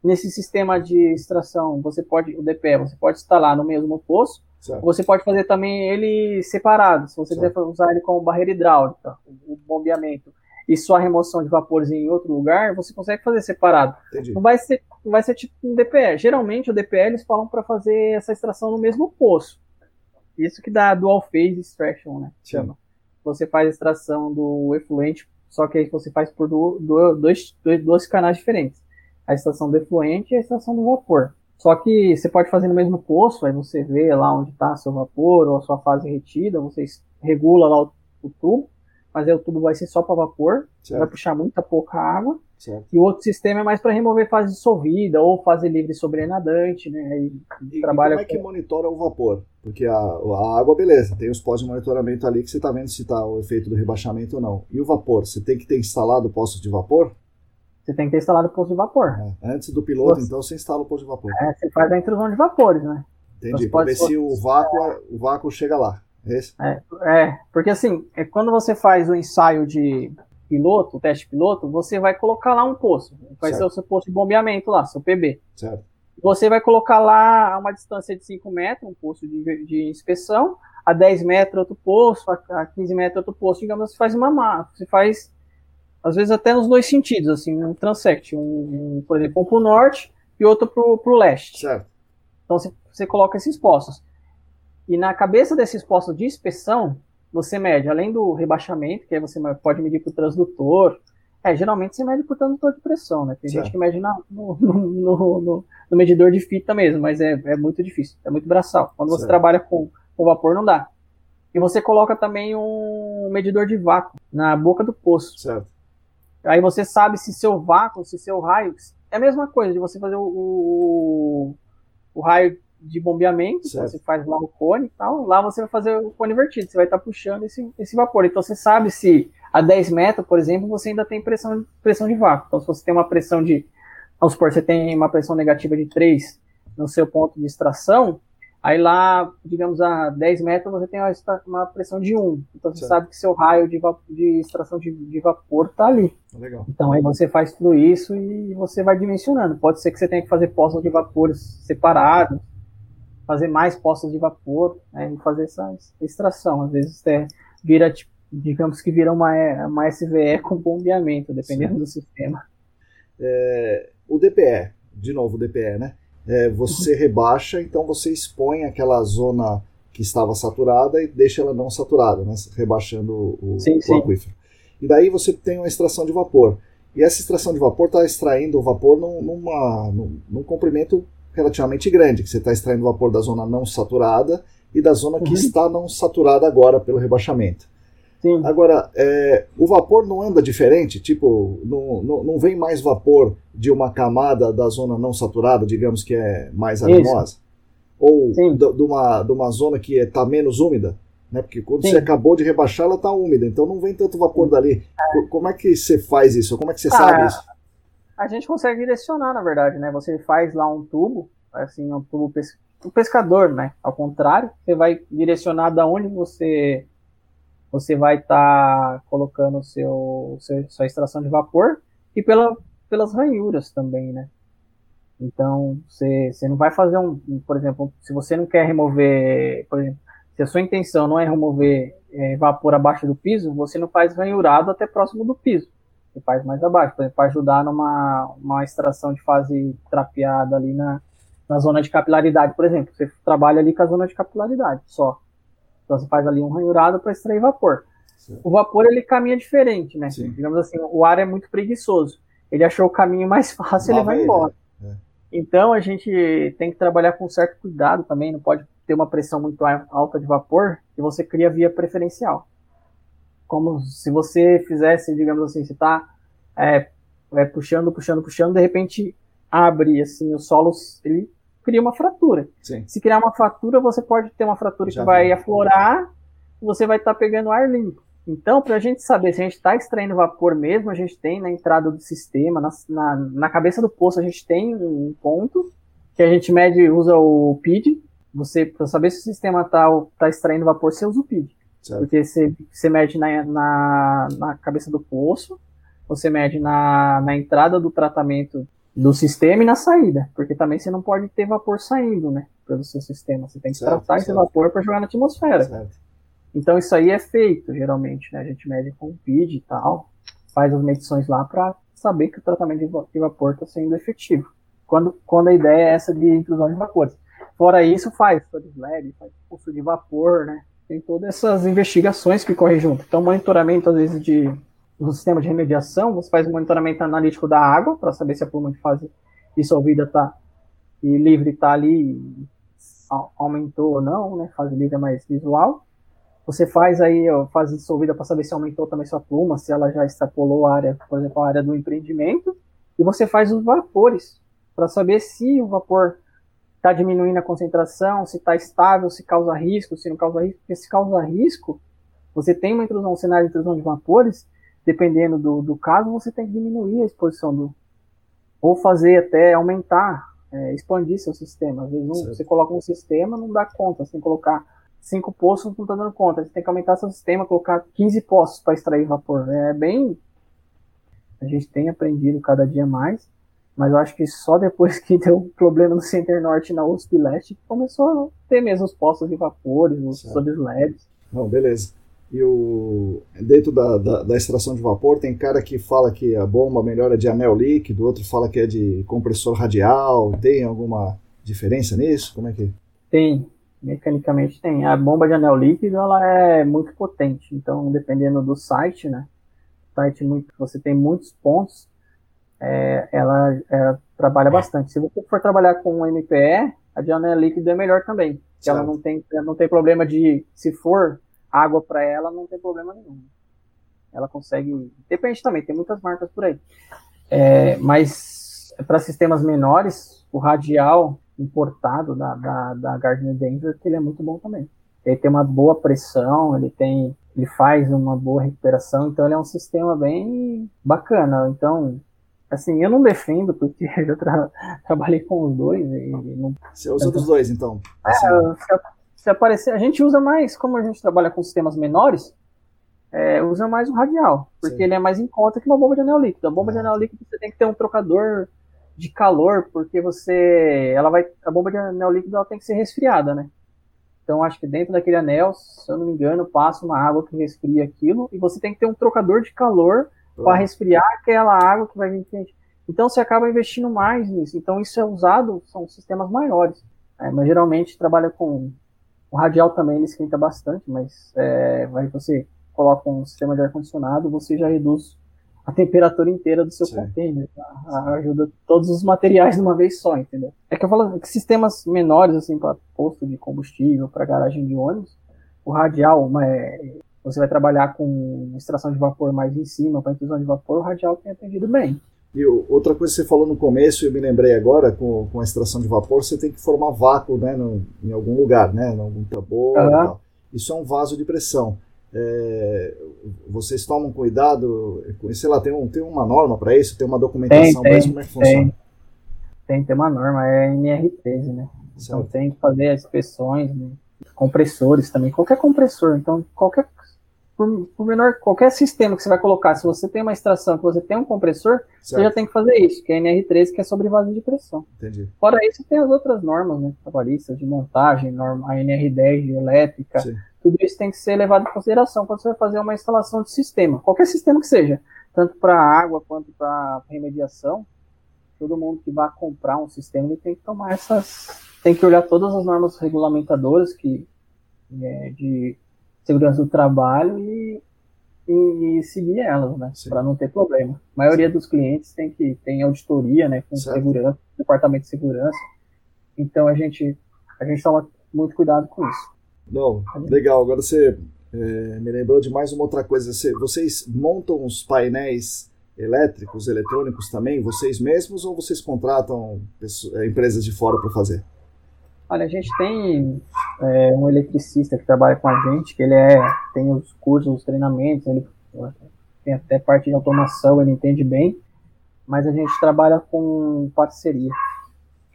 Speaker 2: nesse sistema de extração, você pode, o DPE, você pode instalar no mesmo poço. Certo. Você pode fazer também ele separado, se você certo. quiser usar ele como barreira hidráulica, o bombeamento, e sua remoção de vapores em outro lugar, você consegue fazer separado. Entendi. Não vai ser, vai ser tipo um DPE. Geralmente o DPE eles falam para fazer essa extração no mesmo poço. Isso que dá dual phase extraction, né? Chama. Você faz a extração do efluente, só que aí você faz por do, do, dois, dois, dois canais diferentes. A extração do efluente e a extração do vapor. Só que você pode fazer no mesmo poço, aí você vê lá onde está seu vapor ou a sua fase retida, você regula lá o, o tubo, mas aí o tubo vai ser só para vapor, certo. vai puxar muita pouca água. Certo. E o outro sistema é mais para remover fase dissolvida ou fase livre sobre nadante, né?
Speaker 1: E, e trabalha como é que monitora o vapor? Porque a, a água, beleza, tem os postos de monitoramento ali que você está vendo se está o efeito do rebaixamento ou não. E o vapor, você tem que ter instalado postos de vapor?
Speaker 2: Você tem que ter instalado o posto de vapor.
Speaker 1: É. Antes do piloto, você... então, você instala o posto de vapor.
Speaker 2: É, você faz a intrusão de vapores, né?
Speaker 1: Entendi, para ver se o vácuo, o vácuo chega lá. É,
Speaker 2: é, é, porque assim, é quando você faz o ensaio de piloto, teste piloto, você vai colocar lá um poço. Vai certo. ser o seu posto de bombeamento lá, seu PB.
Speaker 1: Certo.
Speaker 2: Você vai colocar lá a uma distância de 5 metros, um posto de, de inspeção, a 10 metros outro posto, a 15 metros outro posto, digamos, você faz uma mapa, você faz, às vezes até nos dois sentidos, assim, um transect, um, um por exemplo, um para o norte e outro para o leste.
Speaker 1: Certo.
Speaker 2: Então você, você coloca esses postos. E na cabeça desses postos de inspeção, você mede, além do rebaixamento, que aí você pode medir por transdutor. É, geralmente você mede por transdutor de pressão, né? Tem certo. gente que mede na, no, no, no, no, medidor de fita mesmo, mas é, é muito difícil, é muito braçal. Quando certo. você trabalha com, com vapor, não dá. E você coloca também um medidor de vácuo na boca do poço.
Speaker 1: Certo.
Speaker 2: Aí você sabe se seu vácuo, se seu raio. É a mesma coisa de você fazer o, o, o raio de bombeamento, então você faz lá o cone e tal, lá você vai fazer o cone invertido, você vai estar tá puxando esse, esse vapor. Então você sabe se a 10 metros, por exemplo, você ainda tem pressão, pressão de vácuo. Então se você tem uma pressão de, vamos supor, você tem uma pressão negativa de 3 no seu ponto de extração, aí lá, digamos, a 10 metros você tem uma, pressão de 1. Então você certo. sabe que seu raio de, de extração de, de vapor está ali.
Speaker 1: Legal.
Speaker 2: Então aí você faz tudo isso e você vai dimensionando. Pode ser que você tenha que fazer poços de vapores separados, fazer mais postos de vapor né, e fazer essa extração. Às vezes é, vira, tipo, digamos que vira uma, uma SVE com bombeamento, dependendo Sim. do sistema.
Speaker 1: É, o DPE, de novo o DPE, né? É, você uhum. rebaixa, então você expõe aquela zona que estava saturada e deixa ela não saturada, né? rebaixando o, sim, o sim. aquífero. E daí você tem uma extração de vapor. E essa extração de vapor está extraindo o vapor num, numa, num, num comprimento relativamente grande, que você está extraindo vapor da zona não saturada e da zona que uhum. está não saturada agora pelo rebaixamento. Sim. Agora, é, o vapor não anda diferente? Tipo, não, não, não, vem mais vapor de uma camada da zona não saturada, digamos que é mais arenosa? Ou de uma, de uma zona que está menos úmida? Né? Porque quando Sim. você acabou de rebaixar, ela está úmida, então não vem tanto vapor Sim. dali. Como é que você faz isso? Como é que você ah, sabe isso?
Speaker 2: A gente consegue direcionar, na verdade, né? Você faz lá um tubo, assim, um tubo pes um pescador, né? Ao contrário, você vai direcionar da onde você você vai estar tá colocando seu, seu, sua extração de vapor e pela, pelas ranhuras também, né? Então, você, você não vai fazer um, por exemplo, se você não quer remover, por exemplo, se a sua intenção não é remover é, vapor abaixo do piso, você não faz ranhurado até próximo do piso. Você faz mais abaixo, por exemplo, para ajudar numa uma extração de fase trapeada ali na, na zona de capilaridade, por exemplo. Você trabalha ali com a zona de capilaridade só. Então você faz ali um ranhurado para extrair vapor. Sim. O vapor ele caminha diferente, né? Sim. Digamos assim, o ar é muito preguiçoso. Ele achou o caminho mais fácil, e ele vai embora. É. Então a gente tem que trabalhar com certo cuidado também, não pode ter uma pressão muito alta de vapor e você cria via preferencial como se você fizesse, digamos assim, você está é, é, puxando, puxando, puxando, de repente abre assim o solo, ele cria uma fratura. Sim. Se criar uma fratura, você pode ter uma fratura Já que vai vi. aflorar, você vai estar tá pegando ar limpo. Então, para a gente saber se a gente está extraindo vapor mesmo, a gente tem na entrada do sistema, na, na, na, cabeça do poço, a gente tem um ponto que a gente mede, usa o PID. Você, para saber se o sistema está tá extraindo vapor, você usa o PID. Certo. Porque você, você mede na, na, na, cabeça do poço, você mede na, na entrada do tratamento do sistema e na saída. Porque também você não pode ter vapor saindo, né? Pelo seu sistema. Você tem que certo, tratar certo. esse vapor para jogar na atmosfera. Então isso aí é feito, geralmente, né? A gente mede com o PID e tal, faz as medições lá para saber que o tratamento de vapor está sendo efetivo. Quando, quando a ideia é essa de intrusão de vapores. Fora isso, faz de LED, faz pulso de vapor, né? Tem todas essas investigações que correm junto. Então, monitoramento, às vezes, de no sistema de remediação, você faz um monitoramento analítico da água, para saber se a pluma de fase dissolvida está e livre está ali, aumentou ou não, né? Fase livre é mais visual. Você faz aí a fase dissolvida para saber se aumentou também sua pluma, se ela já extrapolou a área, por exemplo, a área do empreendimento. E você faz os vapores, para saber se o vapor está diminuindo a concentração, se está estável, se causa risco, se não causa risco, porque se causa risco, você tem uma intrusão, um cenário de intrusão de vapores, dependendo do, do caso, você tem que diminuir a exposição do. Ou fazer até aumentar, é, expandir seu sistema. Às vezes um, você coloca um sistema, não dá conta, você tem que colocar cinco poços, não está dando conta. Você tem que aumentar seu sistema, colocar 15 poços para extrair vapor. É bem. A gente tem aprendido cada dia mais mas eu acho que só depois que deu um problema no Center Norte na USP Leste começou a ter mesmo os postos de vapores, os LEDs.
Speaker 1: Não, beleza. E o, dentro da, da, da, extração de vapor, tem cara que fala que a bomba melhor é de anel líquido, outro fala que é de compressor radial. Tem alguma diferença nisso? Como é que.
Speaker 2: Tem, mecanicamente tem. A bomba de anel líquido ela é muito potente, então dependendo do site, né? Site muito, você tem muitos pontos é, ela, trabalha bastante. Se você for trabalhar com MPE, a Diana líquida é melhor também. Ela não tem, não tem problema de, se for água para ela, não tem problema nenhum. Ela consegue, depende também, tem muitas marcas por aí. É, mas para sistemas menores, o radial importado da, da, da Gardner Denver, que ele é muito bom também. Ele tem uma boa pressão, ele tem, ele faz uma boa recuperação, então ele é um sistema bem bacana. Então, Assim, eu não defendo, porque eu já tra trabalhei com os dois. E não...
Speaker 1: Você usa dos dois, então?
Speaker 2: É, assim. se, se, aparecer, a gente usa mais, como a gente trabalha com sistemas menores, é, usa mais o radial, porque Sim. ele é mais em conta que uma bomba de anel líquido. A bomba de anel líquido você tem que ter um trocador de calor, porque você, ela vai, a bomba de anel líquido ela tem que ser resfriada, né? Então acho que dentro daquele anel, se eu não me engano, passa uma água que resfria aquilo e você tem que ter um trocador de calor para resfriar aquela água que vai vir quente. Então você acaba investindo mais nisso. Então isso é usado, são sistemas maiores. É, mas geralmente trabalha com o radial também, ele esquenta bastante, mas é, vai você coloca um sistema de ar condicionado, você já reduz a temperatura inteira do seu Sim. container, tá? ajuda todos os materiais de uma vez só, entendeu? É que eu falo que sistemas menores assim para posto de combustível, para garagem de ônibus, o radial, é, você vai trabalhar com extração de vapor mais em cima, para infusão de vapor, o radial tem atendido bem.
Speaker 1: E outra coisa que você falou no começo, eu me lembrei agora, com, com a extração de vapor, você tem que formar vácuo né, no, em algum lugar, né, em algum tambor uhum. Isso é um vaso de pressão. É, vocês tomam cuidado, sei lá, tem, um, tem uma norma para isso? Tem uma documentação
Speaker 2: para
Speaker 1: isso? Como é que funciona?
Speaker 2: Tem, tem, tem uma norma, é NR13, né? Certo. Então tem que fazer as inspeções, né? compressores também, qualquer compressor. Então, qualquer por, por, menor, qualquer sistema que você vai colocar, se você tem uma extração, que você tem um compressor, certo. você já tem que fazer isso, que é a NR13, que é sobre vazio de pressão.
Speaker 1: Entendi.
Speaker 2: Fora isso, tem as outras normas, né, trabalhistas, de montagem, norma, a NR10 de elétrica, Sim. tudo isso tem que ser levado em consideração quando você vai fazer uma instalação de sistema, qualquer sistema que seja, tanto para água quanto para remediação, todo mundo que vai comprar um sistema, ele tem que tomar essas, tem que olhar todas as normas regulamentadoras que é, de segurança do trabalho e, e, e seguir elas, né? Para não ter problema. A maioria Sim. dos clientes tem que tem auditoria, né? Com certo. segurança, departamento de segurança. Então a gente a gente toma muito cuidado com isso.
Speaker 1: Não, legal. Agora você é, me lembrou de mais uma outra coisa. Você, vocês montam os painéis elétricos, eletrônicos também, vocês mesmos, ou vocês contratam pessoas, é, empresas de fora para fazer?
Speaker 2: Olha, a gente tem é, um eletricista que trabalha com a gente, que ele é, tem os cursos, os treinamentos, ele tem até parte de automação, ele entende bem, mas a gente trabalha com parceria.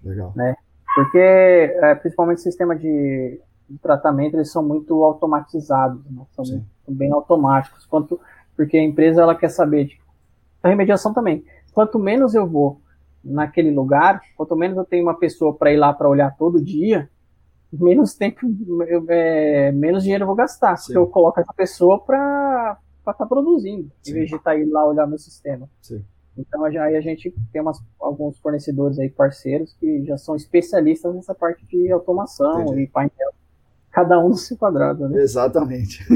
Speaker 1: Legal.
Speaker 2: Né? Porque, é, principalmente o sistema de, de, tratamento, eles são muito automatizados, né? são Sim. bem automáticos, quanto, porque a empresa ela quer saber de a remediação também. Quanto menos eu vou naquele lugar, quanto menos eu tenho uma pessoa para ir lá para olhar todo dia, menos tempo, é, menos dinheiro eu vou gastar, Sim. porque eu coloco essa pessoa para estar tá produzindo, Sim. em vez de estar tá indo lá olhar meu sistema.
Speaker 1: Sim.
Speaker 2: Então aí a gente tem umas, alguns fornecedores aí parceiros que já são especialistas nessa parte de automação Entendi. e painel cada um no seu quadrado, né?
Speaker 1: Exatamente.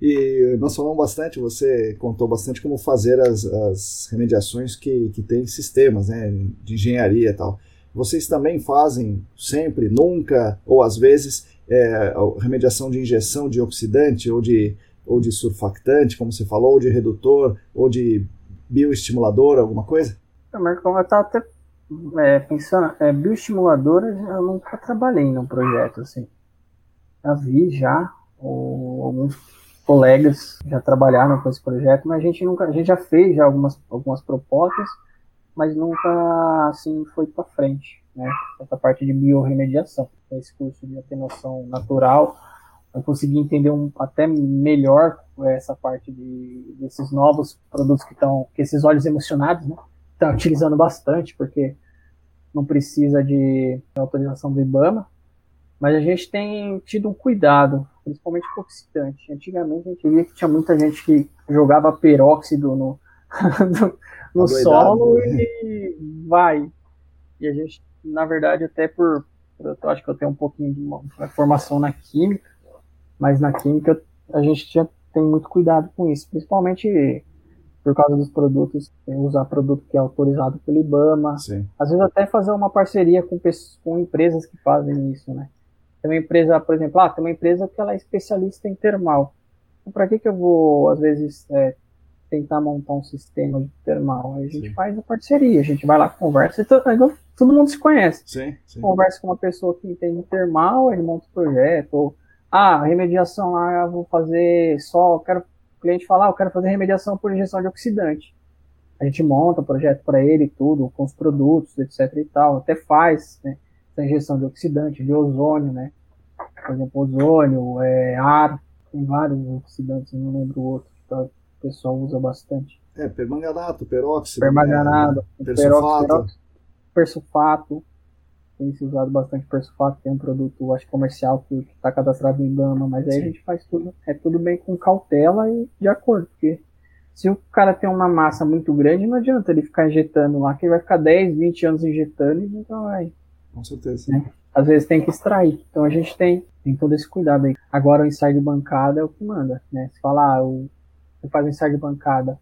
Speaker 1: e nós falamos bastante, você contou bastante como fazer as, as remediações que, que tem sistemas, né, de engenharia e tal. Vocês também fazem sempre, nunca, ou às vezes, é, remediação de injeção de oxidante ou de, ou de surfactante, como você falou, ou de redutor, ou de bioestimulador, alguma coisa?
Speaker 2: Marco, eu estava até é, pensando, é, bioestimuladora eu nunca trabalhei num projeto assim. Já vi já, ou, alguns colegas já trabalharam com esse projeto, mas a gente nunca, a gente já fez já algumas, algumas propostas, mas nunca assim foi para frente, né? Essa parte de biorremediação, esse curso de atenuação natural, eu consegui entender um, até melhor essa parte de, desses novos produtos que estão, que esses óleos emocionados, né? Estão utilizando bastante, porque não precisa de autorização do IBAMA, mas a gente tem tido um cuidado, principalmente com oxidante. Antigamente a gente via que tinha muita gente que jogava peróxido no, no, solo né? e vai. E a gente, na verdade, até por. Eu acho que eu tenho um pouquinho de uma, uma formação na química, mas na química a gente tinha, tem muito cuidado com isso, principalmente por causa dos produtos, usar produto que é autorizado pelo IBAMA.
Speaker 1: Sim.
Speaker 2: Às vezes até fazer uma parceria com, com empresas que fazem isso, né? Tem uma empresa, por exemplo, ah, tem uma empresa que ela é especialista em termal. Então, para que que eu vou, às vezes, é, tentar montar um sistema de termal? Aí a gente sim. faz a parceria, a gente vai lá, conversa, todo, todo mundo se conhece.
Speaker 1: Sim, sim.
Speaker 2: Conversa com uma pessoa que entende termal, ele monta o projeto, ou, ah, remediação lá, eu vou fazer só, quero cliente fala, ah, eu quero fazer remediação por injeção de oxidante. A gente monta o projeto para ele, tudo, com os produtos, etc e tal, até faz, né, essa injeção de oxidante, de ozônio, né, por exemplo, ozônio, é, ar, tem vários oxidantes, não lembro o outro, que o pessoal usa bastante.
Speaker 1: É, permanganato, peróxido.
Speaker 2: Permanganato,
Speaker 1: né? persulfato.
Speaker 2: Peróxido, persulfato, tem se usado bastante persulfato, tem um produto, acho comercial, que está cadastrado em Gama, mas aí Sim. a gente faz tudo, é tudo bem com cautela e de acordo, porque se o cara tem uma massa muito grande, não adianta ele ficar injetando lá, que ele vai ficar 10, 20 anos injetando e nunca vai.
Speaker 1: Com certeza.
Speaker 2: Né? Às vezes tem que extrair. Então a gente tem, tem todo esse cuidado aí. Agora o ensaio de bancada é o que manda, né? Se falar, ah, o, você faz um ensaio de bancada,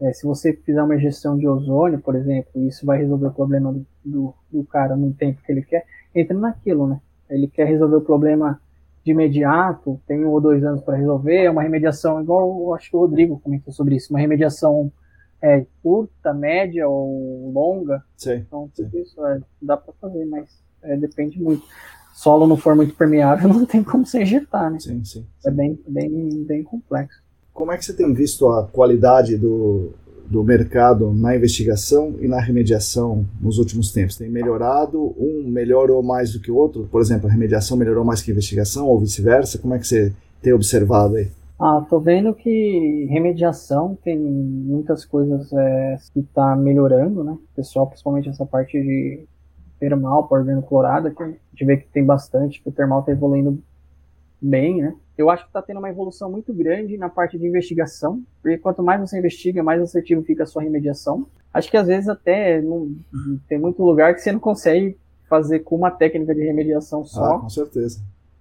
Speaker 2: é, se você fizer uma injeção de ozônio, por exemplo, isso vai resolver o problema do, do, do, cara no tempo que ele quer, entra naquilo, né? Ele quer resolver o problema de imediato, tem um ou dois anos para resolver, é uma remediação, igual eu acho que o Rodrigo comentou sobre isso, uma remediação é, curta, média ou longa.
Speaker 1: Sim,
Speaker 2: então,
Speaker 1: tudo
Speaker 2: sim. isso é, dá para fazer, mas é, depende muito. Solo não for muito permeável, não tem como se injetar, né?
Speaker 1: Sim, sim, sim.
Speaker 2: É bem, bem, bem complexo.
Speaker 1: Como é que você tem visto a qualidade do, do mercado na investigação e na remediação nos últimos tempos? Tem melhorado? Um melhorou mais do que o outro? Por exemplo, a remediação melhorou mais que a investigação ou vice-versa? Como é que você tem observado aí?
Speaker 2: Ah, tô vendo que remediação tem muitas coisas é, que está melhorando, né? Pessoal, principalmente essa parte de termal para organoclorada, que a gente vê que tem bastante, que o termal está evoluindo bem, né? Eu acho que está tendo uma evolução muito grande na parte de investigação, porque quanto mais você investiga, mais assertivo fica a sua remediação. Acho que às vezes até não, tem muito lugar que você não consegue fazer com uma técnica de remediação só.
Speaker 1: Ah, com certeza.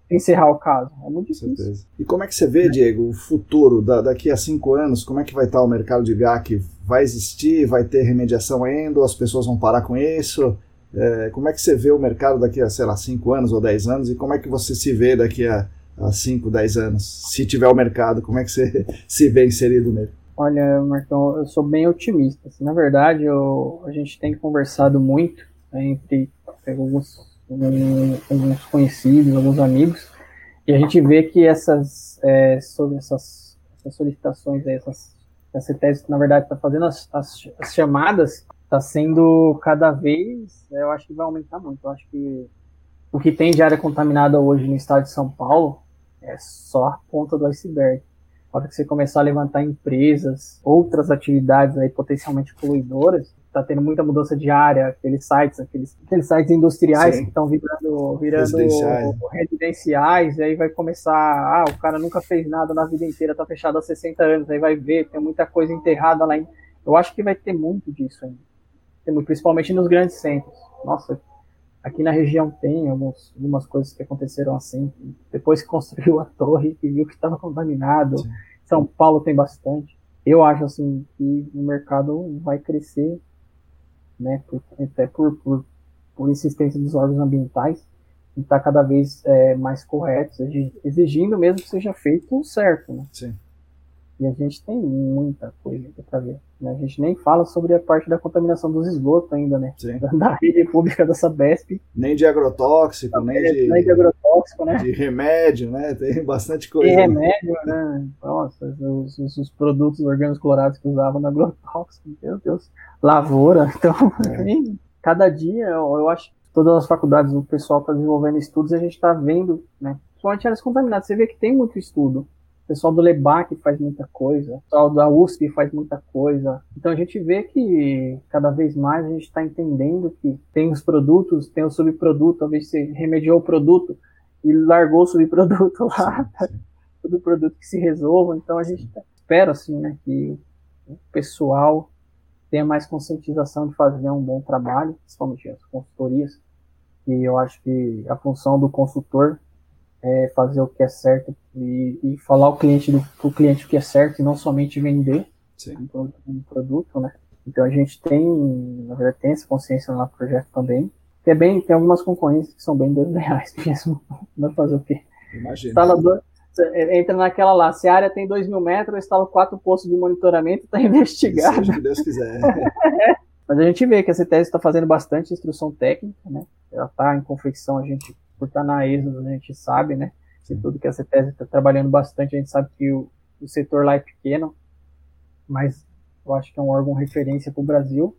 Speaker 2: Encerrar o caso. É muito difícil.
Speaker 1: Certeza. E como é que você vê, Diego, o futuro da, daqui a cinco anos? Como é que vai estar o mercado de GAC? Vai existir? Vai ter remediação ainda? As pessoas vão parar com isso? É, como é que você vê o mercado daqui a, sei lá, 5 anos ou 10 anos? E como é que você se vê daqui a 5, 10 anos? Se tiver o mercado, como é que você se vê inserido nele?
Speaker 2: Olha, Marcão, eu sou bem otimista. Assim, na verdade, eu, a gente tem conversado muito né, entre alguns, alguns conhecidos, alguns amigos, e a gente vê que essas, é, sobre essas, essas solicitações, essas, essa tese que na verdade está fazendo as, as, as chamadas está sendo cada vez, eu acho que vai aumentar muito. Eu acho que o que tem de área contaminada hoje no estado de São Paulo é só a ponta do iceberg. A hora que você começar a levantar empresas, outras atividades aí potencialmente poluidoras, está tendo muita mudança de área, aqueles sites, aqueles, aqueles sites industriais Sim. que estão virando, virando residenciais. residenciais, e aí vai começar, ah, o cara nunca fez nada na vida inteira, está fechado há 60 anos, aí vai ver, tem muita coisa enterrada lá. Em... Eu acho que vai ter muito disso ainda principalmente nos grandes centros. Nossa, aqui na região tem alguns, algumas coisas que aconteceram assim. Depois que construiu a torre e viu que estava contaminado, Sim. São Paulo tem bastante. Eu acho assim que o mercado vai crescer, né, por, até por, por, por insistência dos órgãos ambientais, e está cada vez é, mais correto, exigindo mesmo que seja feito certo. Né?
Speaker 1: Sim.
Speaker 2: E a gente tem muita coisa para ver. Né? A gente nem fala sobre a parte da contaminação dos esgotos ainda, né?
Speaker 1: Sim.
Speaker 2: Da rede pública da Sabesp.
Speaker 1: Nem de agrotóxico, nem de,
Speaker 2: nem de agrotóxico, né?
Speaker 1: De remédio, né? Tem bastante coisa.
Speaker 2: Tem remédio, né? Nossa, os, os, os produtos orgânicos clorados que usavam no agrotóxico, meu Deus. Lavoura. Então, é. cada dia eu, eu acho que todas as faculdades, o pessoal está desenvolvendo estudos e a gente está vendo, né? Principalmente áreas contaminadas. Você vê que tem muito estudo pessoal do LEBAC faz muita coisa, o pessoal da USP faz muita coisa. Então a gente vê que cada vez mais a gente está entendendo que tem os produtos, tem o subproduto, talvez você remediou o produto e largou o subproduto lá, sim, sim. todo produto que se resolva. Então a gente tá, espera assim, né, que o pessoal tenha mais conscientização de fazer um bom trabalho, principalmente as consultorias. E eu acho que a função do consultor é, fazer o que é certo e, e falar ao cliente do pro cliente o que é certo e não somente vender um, um, produto, né? Então a gente tem, na verdade, tem essa consciência no projeto também. Que é bem, tem algumas concorrências que são bem desleais mesmo. Vai fazer o quê?
Speaker 1: Imagina.
Speaker 2: Instalador, entra naquela lá, se a área tem 2 mil metros, eu instalo quatro postos de monitoramento, está investigado.
Speaker 1: Seja o que Deus quiser.
Speaker 2: Mas a gente vê que a CTS está fazendo bastante instrução técnica, né? Ela está em confecção, a gente por estar na êxodo, a gente sabe, né? De tudo que a CETES está trabalhando bastante, a gente sabe que o, o setor lá é pequeno, mas eu acho que é um órgão referência para o Brasil.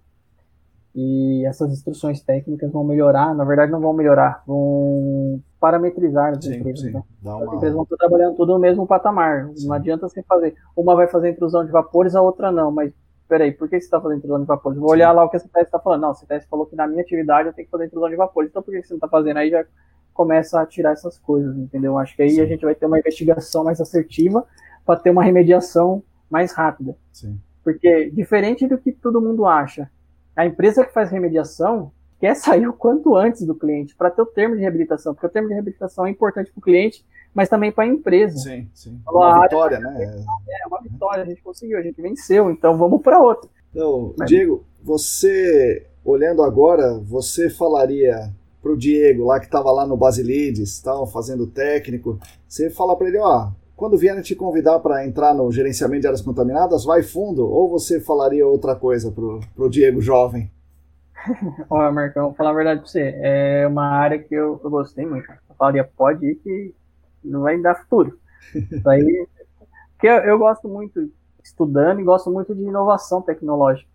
Speaker 2: E essas instruções técnicas vão melhorar, na verdade não vão melhorar, vão parametrizar as sim, empresas. Sim. Né? Uma... As empresas vão estar trabalhando tudo no mesmo patamar. Sim. Não adianta você fazer. Uma vai fazer intrusão de vapores, a outra não. Mas peraí, por que você está fazendo intrusão de vapores? Vou olhar lá o que a CTS está falando. Não, a CTS falou que na minha atividade eu tenho que fazer intrusão de vapores. Então por que você não está fazendo? Aí já começa a tirar essas coisas, entendeu? Acho que aí Sim. a gente vai ter uma investigação mais assertiva para ter uma remediação mais rápida.
Speaker 1: Sim.
Speaker 2: Porque, diferente do que todo mundo acha, a empresa que faz remediação quer sair o quanto antes do cliente para ter o termo de reabilitação, porque o termo de reabilitação é importante para o cliente, mas também para a empresa.
Speaker 1: Sim, sim. Uma vitória, né?
Speaker 2: É uma vitória, a gente conseguiu, a gente venceu, então vamos para outra.
Speaker 1: Então, mas... Diego, você, olhando agora, você falaria pro Diego lá que estava lá no Basilides, tal, fazendo técnico, você fala para ele, ó, quando vierem te convidar para entrar no gerenciamento de áreas contaminadas, vai fundo, ou você falaria outra coisa pro, pro Diego jovem?
Speaker 2: Olha, Marcão, vou falar a verdade para você, é uma área que eu, eu gostei muito. Eu falaria, pode ir que não vai dar futuro. Isso aí, que eu, eu gosto muito estudando e gosto muito de inovação tecnológica.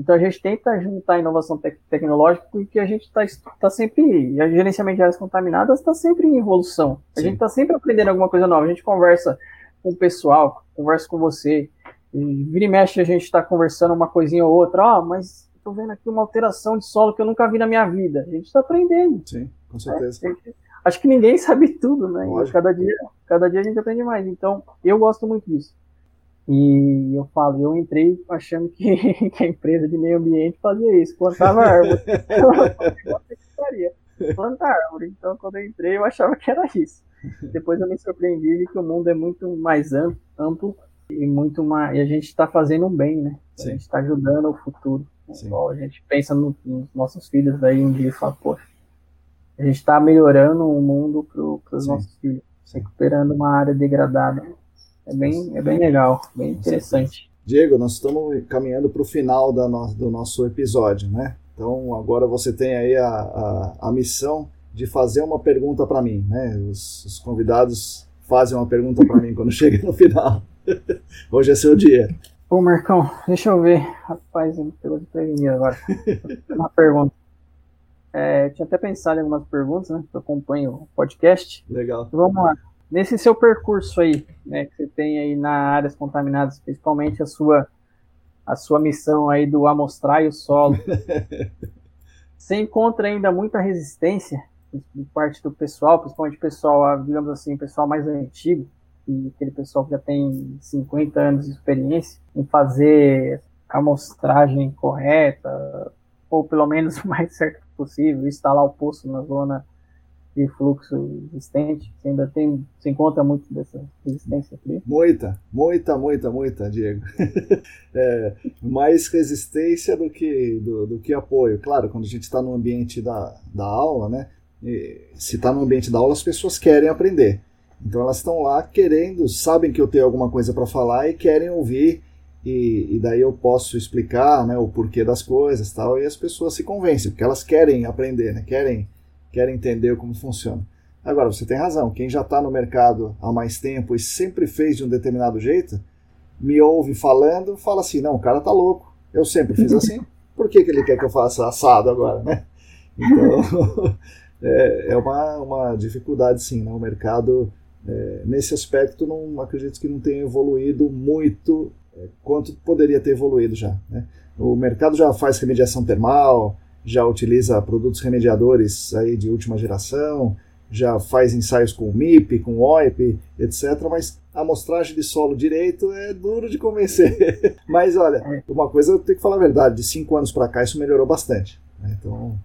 Speaker 2: Então a gente tenta juntar a inovação tec tecnológica porque a gente está tá sempre, a gerenciamento de áreas contaminadas está sempre em evolução. A Sim. gente está sempre aprendendo alguma coisa nova. A gente conversa com o pessoal, conversa com você. E vira e mexe a gente está conversando uma coisinha ou outra. Ó, oh, mas estou vendo aqui uma alteração de solo que eu nunca vi na minha vida. A gente está aprendendo.
Speaker 1: Sim, com certeza. É,
Speaker 2: acho que ninguém sabe tudo, né? Cada dia, cada dia a gente aprende mais. Então, eu gosto muito disso. E eu falo, eu entrei achando que, que a empresa de meio ambiente fazia isso, plantava árvore. Plantar árvore. Então, quando eu entrei, eu achava que era isso. Depois eu me surpreendi que o mundo é muito mais amplo e muito mais. E a gente está fazendo um bem, né? A gente está ajudando o futuro. a gente pensa no, nos nossos filhos daí um dia e fala, poxa, a gente está melhorando o mundo para os nossos filhos, recuperando uma área degradada. É bem, é bem legal, bem interessante.
Speaker 1: Diego, nós estamos caminhando para o final da no, do nosso episódio, né? Então agora você tem aí a, a, a missão de fazer uma pergunta para mim, né? Os, os, convidados fazem uma pergunta para mim quando chega no final. Hoje é seu dia.
Speaker 2: Ô, Marcão, deixa eu ver. Rapaz, eu me pegou de prevenido agora. uma pergunta. É, tinha até pensado em algumas perguntas, né? Eu acompanho o podcast.
Speaker 1: Legal.
Speaker 2: Vamos lá. Nesse seu percurso aí, né, que você tem aí na áreas contaminadas, principalmente a sua a sua missão aí do amostrar o solo, você encontra ainda muita resistência de parte do pessoal, principalmente pessoal, digamos assim, pessoal mais antigo, e aquele pessoal que já tem 50 anos de experiência em fazer a amostragem correta, ou pelo menos o mais certo possível, instalar o poço na zona de fluxo existente? Você ainda tem, se encontra muito dessa resistência aqui?
Speaker 1: Muita, muita, muita, muita, Diego. é, mais resistência do que, do, do, que apoio. Claro, quando a gente está no ambiente da, da aula, né? E, se está no ambiente da aula, as pessoas querem aprender. Então elas estão lá querendo, sabem que eu tenho alguma coisa para falar e querem ouvir e, e, daí eu posso explicar né, o porquê das coisas tal, e as pessoas se convencem, porque elas querem aprender, né, querem querem entender como funciona. Agora, você tem razão, quem já está no mercado há mais tempo e sempre fez de um determinado jeito, me ouve falando, fala assim, não, o cara tá louco, eu sempre fiz assim, por que, que ele quer que eu faça assado agora, né? Então, é, é uma, uma dificuldade sim, né? o mercado, é, nesse aspecto, não acredito que não tenha evoluído muito é, quanto poderia ter evoluído já, né? O mercado já faz remediação termal, já utiliza produtos remediadores aí de última geração, já faz ensaios com MIP, com OIP, etc. Mas a amostragem de solo direito é duro de convencer. mas olha, uma coisa eu tenho que falar a verdade: de cinco anos para cá isso melhorou bastante. Né? Então,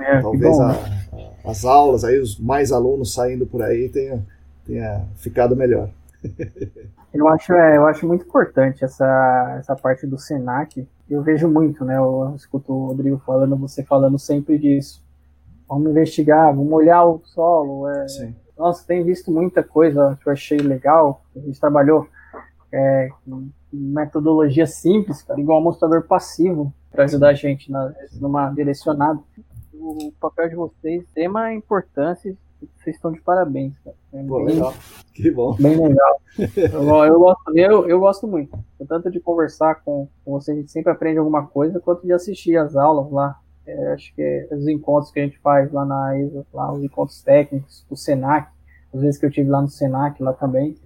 Speaker 1: é, talvez a, a, as aulas, aí os mais alunos saindo por aí tenha, tenha ficado melhor.
Speaker 2: eu acho, é, eu acho muito importante essa, essa parte do Senac, eu vejo muito, né? Eu escuto o Rodrigo falando, você falando sempre disso. Vamos investigar, vamos olhar o solo. É... Sim. Nossa, tem visto muita coisa que eu achei legal. A gente trabalhou é, com metodologia simples, cara, igual um mostrador passivo, para ajudar a gente na, numa direcionada. O papel de vocês tem uma importância vocês estão de parabéns, cara.
Speaker 1: É Pô, bem, legal. Que bom.
Speaker 2: Bem legal. eu, eu, gosto, eu, eu gosto muito. Tanto de conversar com, com você, a gente sempre aprende alguma coisa, quanto de assistir as aulas lá. É, acho que é, os encontros que a gente faz lá na ESA, lá, os encontros técnicos, o SENAC, às vezes que eu tive lá no SENAC, lá também,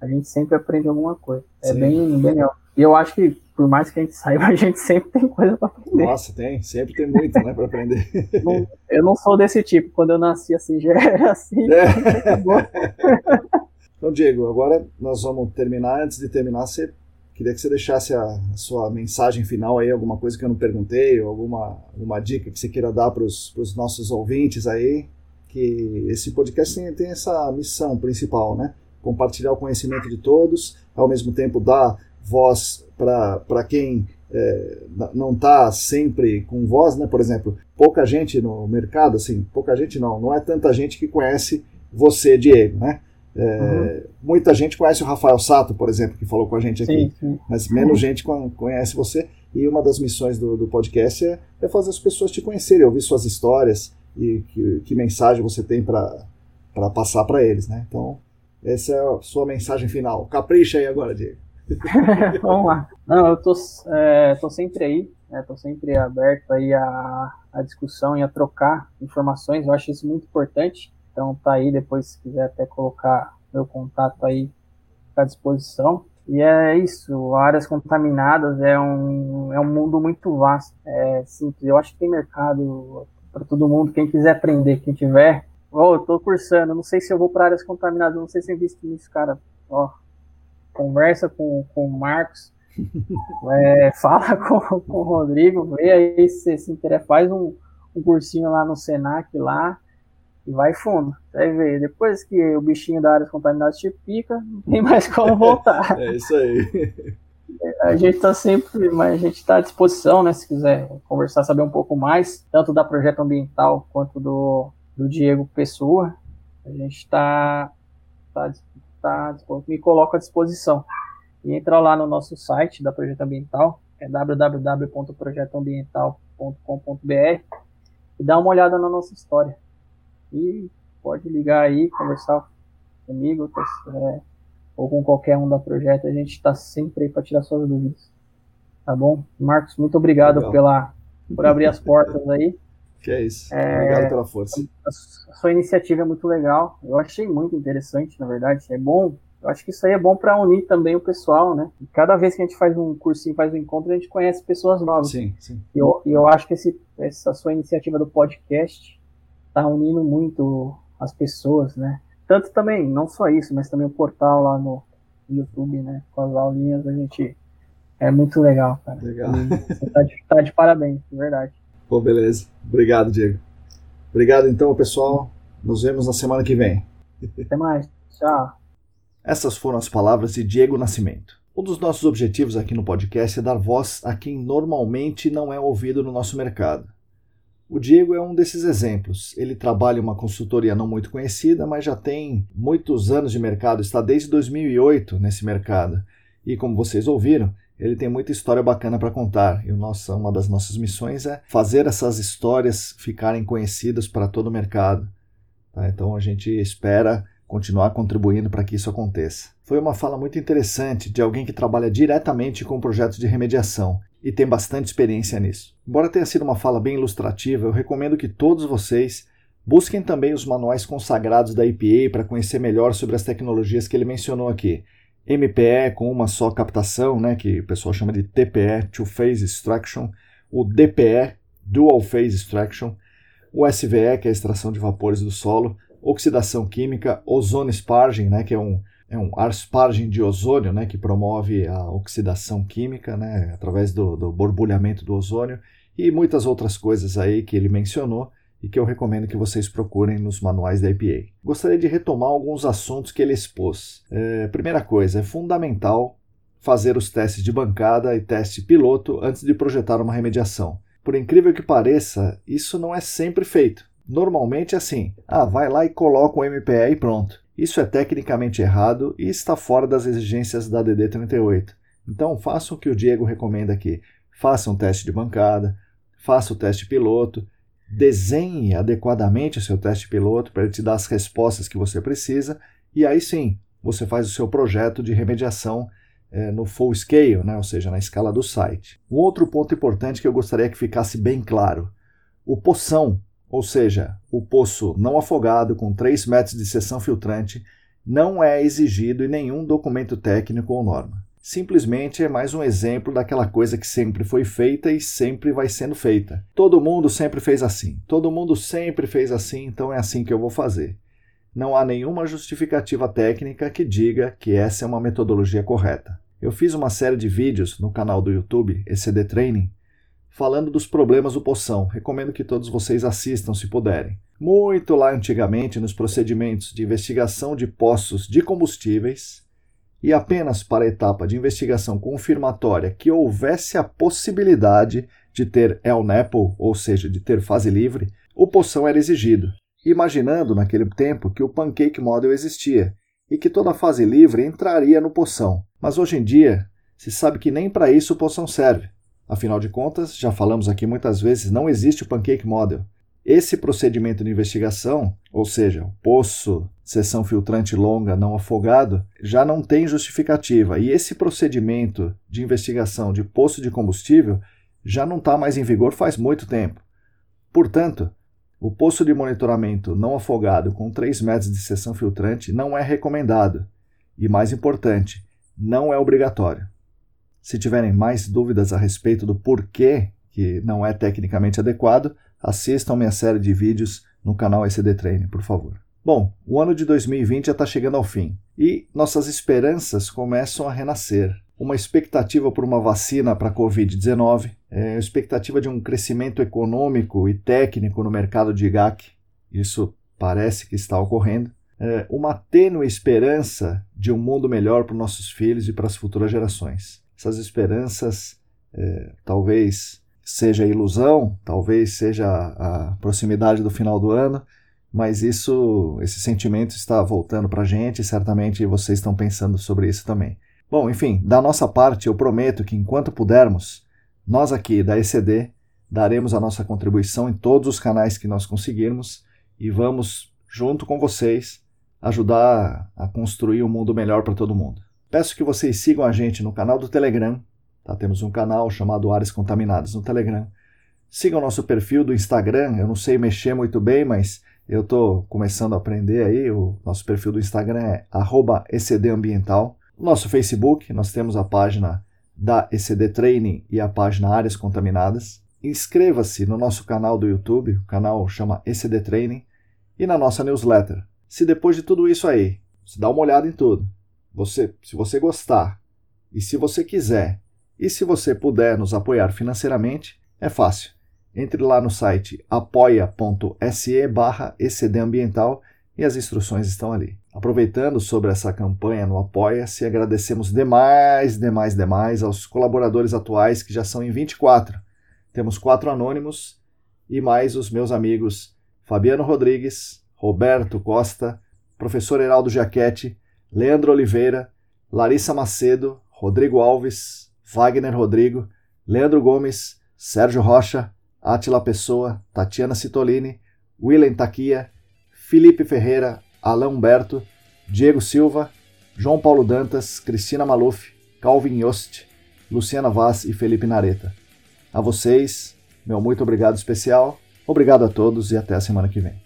Speaker 2: a gente sempre aprende alguma coisa. É bem, bem legal. E eu acho que, por mais que a gente saiba, a gente sempre tem coisa para aprender.
Speaker 1: Nossa, tem. Sempre tem muito, né, para aprender.
Speaker 2: Não, eu não sou desse tipo. Quando eu nasci assim, já era assim. É.
Speaker 1: então, Diego, agora nós vamos terminar. Antes de terminar, você queria que você deixasse a sua mensagem final aí, alguma coisa que eu não perguntei, ou alguma, alguma dica que você queira dar para os nossos ouvintes aí, que esse podcast tem, tem essa missão principal, né? Compartilhar o conhecimento de todos, ao mesmo tempo dar voz para quem é, não está sempre com voz, né? Por exemplo, pouca gente no mercado, assim, pouca gente não, não é tanta gente que conhece você, Diego, né? É, uhum. Muita gente conhece o Rafael Sato, por exemplo, que falou com a gente aqui, sim, sim. mas menos uhum. gente conhece você. E uma das missões do, do podcast é, é, fazer as pessoas te conhecerem, ouvir suas histórias e que, que mensagem você tem para passar para eles, né? Então, essa é a sua mensagem final. Capricha aí agora, Diego.
Speaker 2: Vamos lá. Não, eu tô, é, tô sempre aí. Estou né? sempre aberto aí à, à discussão e a trocar informações. Eu acho isso muito importante. Então tá aí depois se quiser até colocar meu contato aí à disposição. E é isso, áreas contaminadas é um, é um mundo muito vasto, é simples. Eu acho que tem mercado para todo mundo, quem quiser aprender, quem tiver. Ó, oh, eu tô cursando, não sei se eu vou para áreas contaminadas, não sei se eu invisto nisso, cara. Ó, conversa com, com o Marcos, é, fala com, com o Rodrigo, vê aí se se interessa, faz um, um cursinho lá no Senac lá, e vai fundo. Vai ver, depois que o bichinho da área contaminada te pica, não tem mais como voltar.
Speaker 1: é isso aí.
Speaker 2: A gente está sempre, mas a gente está à disposição, né? Se quiser conversar, saber um pouco mais, tanto da projeto ambiental quanto do, do Diego Pessoa, a gente está tá, tá, me coloca à disposição. E entra lá no nosso site da Projeto Ambiental, é www.projetoambiental.com.br e dá uma olhada na nossa história. E pode ligar aí, conversar comigo é, ou com qualquer um da projeto. A gente está sempre aí para tirar suas dúvidas. Tá bom? Marcos, muito obrigado pela, por abrir as portas aí.
Speaker 1: Que é isso. É, obrigado pela força.
Speaker 2: A, sua iniciativa é muito legal. Eu achei muito interessante, na verdade. É bom eu acho que isso aí é bom para unir também o pessoal, né? E cada vez que a gente faz um cursinho, faz um encontro, a gente conhece pessoas novas.
Speaker 1: Sim, sim.
Speaker 2: E eu, eu acho que esse, essa sua iniciativa do podcast está unindo muito as pessoas, né? Tanto também, não só isso, mas também o portal lá no YouTube, né? Com as aulinhas, a gente. É muito legal, cara.
Speaker 1: Legal.
Speaker 2: você tá de, tá de parabéns, de verdade.
Speaker 1: Pô, beleza. Obrigado, Diego. Obrigado, então, pessoal. Nos vemos na semana que vem.
Speaker 2: Até mais. Tchau.
Speaker 1: Essas foram as palavras de Diego Nascimento. Um dos nossos objetivos aqui no podcast é dar voz a quem normalmente não é ouvido no nosso mercado. O Diego é um desses exemplos. Ele trabalha em uma consultoria não muito conhecida, mas já tem muitos anos de mercado, está desde 2008 nesse mercado. E como vocês ouviram, ele tem muita história bacana para contar. E nossa, uma das nossas missões é fazer essas histórias ficarem conhecidas para todo o mercado. Tá? Então a gente espera continuar contribuindo para que isso aconteça. Foi uma fala muito interessante de alguém que trabalha diretamente com projetos de remediação e tem bastante experiência nisso. Embora tenha sido uma fala bem ilustrativa, eu recomendo que todos vocês busquem também os manuais consagrados da EPA para conhecer melhor sobre as tecnologias que ele mencionou aqui. MPE com uma só captação, né, que o pessoal chama de TPE, Two Phase Extraction, o DPE, Dual Phase Extraction, o SVE, que é a extração de vapores do solo, oxidação química, ozônio sparging, né, que é um é um aspargem de ozônio, né, que promove a oxidação química, né, através do, do borbulhamento do ozônio e muitas outras coisas aí que ele mencionou e que eu recomendo que vocês procurem nos manuais da EPA. Gostaria de retomar alguns assuntos que ele expôs. É, primeira coisa, é fundamental fazer os testes de bancada e teste piloto antes de projetar uma remediação. Por incrível que pareça, isso não é sempre feito. Normalmente é assim: ah, vai lá e coloca o MPE e pronto. Isso é tecnicamente errado e está fora das exigências da DD38. Então, faça o que o Diego recomenda aqui. Faça um teste de bancada, faça o teste piloto, desenhe adequadamente o seu teste piloto para ele te dar as respostas que você precisa e aí sim você faz o seu projeto de remediação é, no full scale, né? ou seja, na escala do site. Um outro ponto importante que eu gostaria que ficasse bem claro: o poção ou seja, o poço não afogado com 3 metros de seção filtrante não é exigido em nenhum documento técnico ou norma. Simplesmente é mais um exemplo daquela coisa que sempre foi feita e sempre vai sendo feita. Todo mundo sempre fez assim, todo mundo sempre fez assim, então é assim que eu vou fazer. Não há nenhuma justificativa técnica que diga que essa é uma metodologia correta. Eu fiz uma série de vídeos no canal do YouTube ECD Training falando dos problemas do poção. Recomendo que todos vocês assistam se puderem. Muito lá antigamente, nos procedimentos de investigação de poços de combustíveis, e apenas para a etapa de investigação confirmatória que houvesse a possibilidade de ter El Nepo, ou seja, de ter fase livre, o poção era exigido, imaginando naquele tempo que o Pancake Model existia e que toda fase livre entraria no poção. Mas hoje em dia, se sabe que nem para isso o poção serve. Afinal de contas, já falamos aqui muitas vezes, não existe o Pancake Model. Esse procedimento de investigação, ou seja, poço, seção filtrante longa não afogado, já não tem justificativa. E esse procedimento de investigação de poço de combustível já não está mais em vigor faz muito tempo. Portanto, o poço de monitoramento não afogado com 3 metros de seção filtrante não é recomendado e, mais importante, não é obrigatório. Se tiverem mais dúvidas a respeito do porquê que não é tecnicamente adequado, assistam minha série de vídeos no canal ECD Training, por favor. Bom, o ano de 2020 já está chegando ao fim e nossas esperanças começam a renascer. Uma expectativa por uma vacina para a Covid-19, é, expectativa de um crescimento econômico e técnico no mercado de IGAC, isso parece que está ocorrendo, é, uma tênue esperança de um mundo melhor para os nossos filhos e para as futuras gerações. Essas esperanças é, talvez seja ilusão, talvez seja a proximidade do final do ano, mas isso, esse sentimento está voltando para a gente e certamente vocês estão pensando sobre isso também. Bom, enfim, da nossa parte, eu prometo que enquanto pudermos, nós aqui da ECD daremos a nossa contribuição em todos os canais que nós conseguirmos e vamos, junto com vocês, ajudar a construir um mundo melhor para todo mundo. Peço que vocês sigam a gente no canal do Telegram. Tá? Temos um canal chamado Áreas Contaminadas no Telegram. Sigam o nosso perfil do Instagram. Eu não sei mexer muito bem, mas eu estou começando a aprender aí. O nosso perfil do Instagram é @ecdambiental. No nosso Facebook, nós temos a página da ECD Training e a página Áreas Contaminadas. Inscreva-se no nosso canal do YouTube, o canal chama ECD Training, e na nossa newsletter. Se depois de tudo isso aí, você dá uma olhada em tudo, você, se você gostar e se você quiser e se você puder nos apoiar financeiramente, é fácil. Entre lá no site apoia.se barra ecdambiental e as instruções estão ali. Aproveitando sobre essa campanha no Apoia-se, agradecemos demais, demais, demais aos colaboradores atuais, que já são em 24. Temos quatro anônimos e mais os meus amigos Fabiano Rodrigues, Roberto Costa, professor Heraldo Jaquete, Leandro Oliveira, Larissa Macedo, Rodrigo Alves, Wagner Rodrigo, Leandro Gomes, Sérgio Rocha, Atila Pessoa, Tatiana Citolini, Willen Taquia, Felipe Ferreira, Alain Humberto, Diego Silva, João Paulo Dantas, Cristina Maluf, Calvin Yost, Luciana Vaz e Felipe Nareta. A vocês, meu muito obrigado especial, obrigado a todos e até a semana que vem.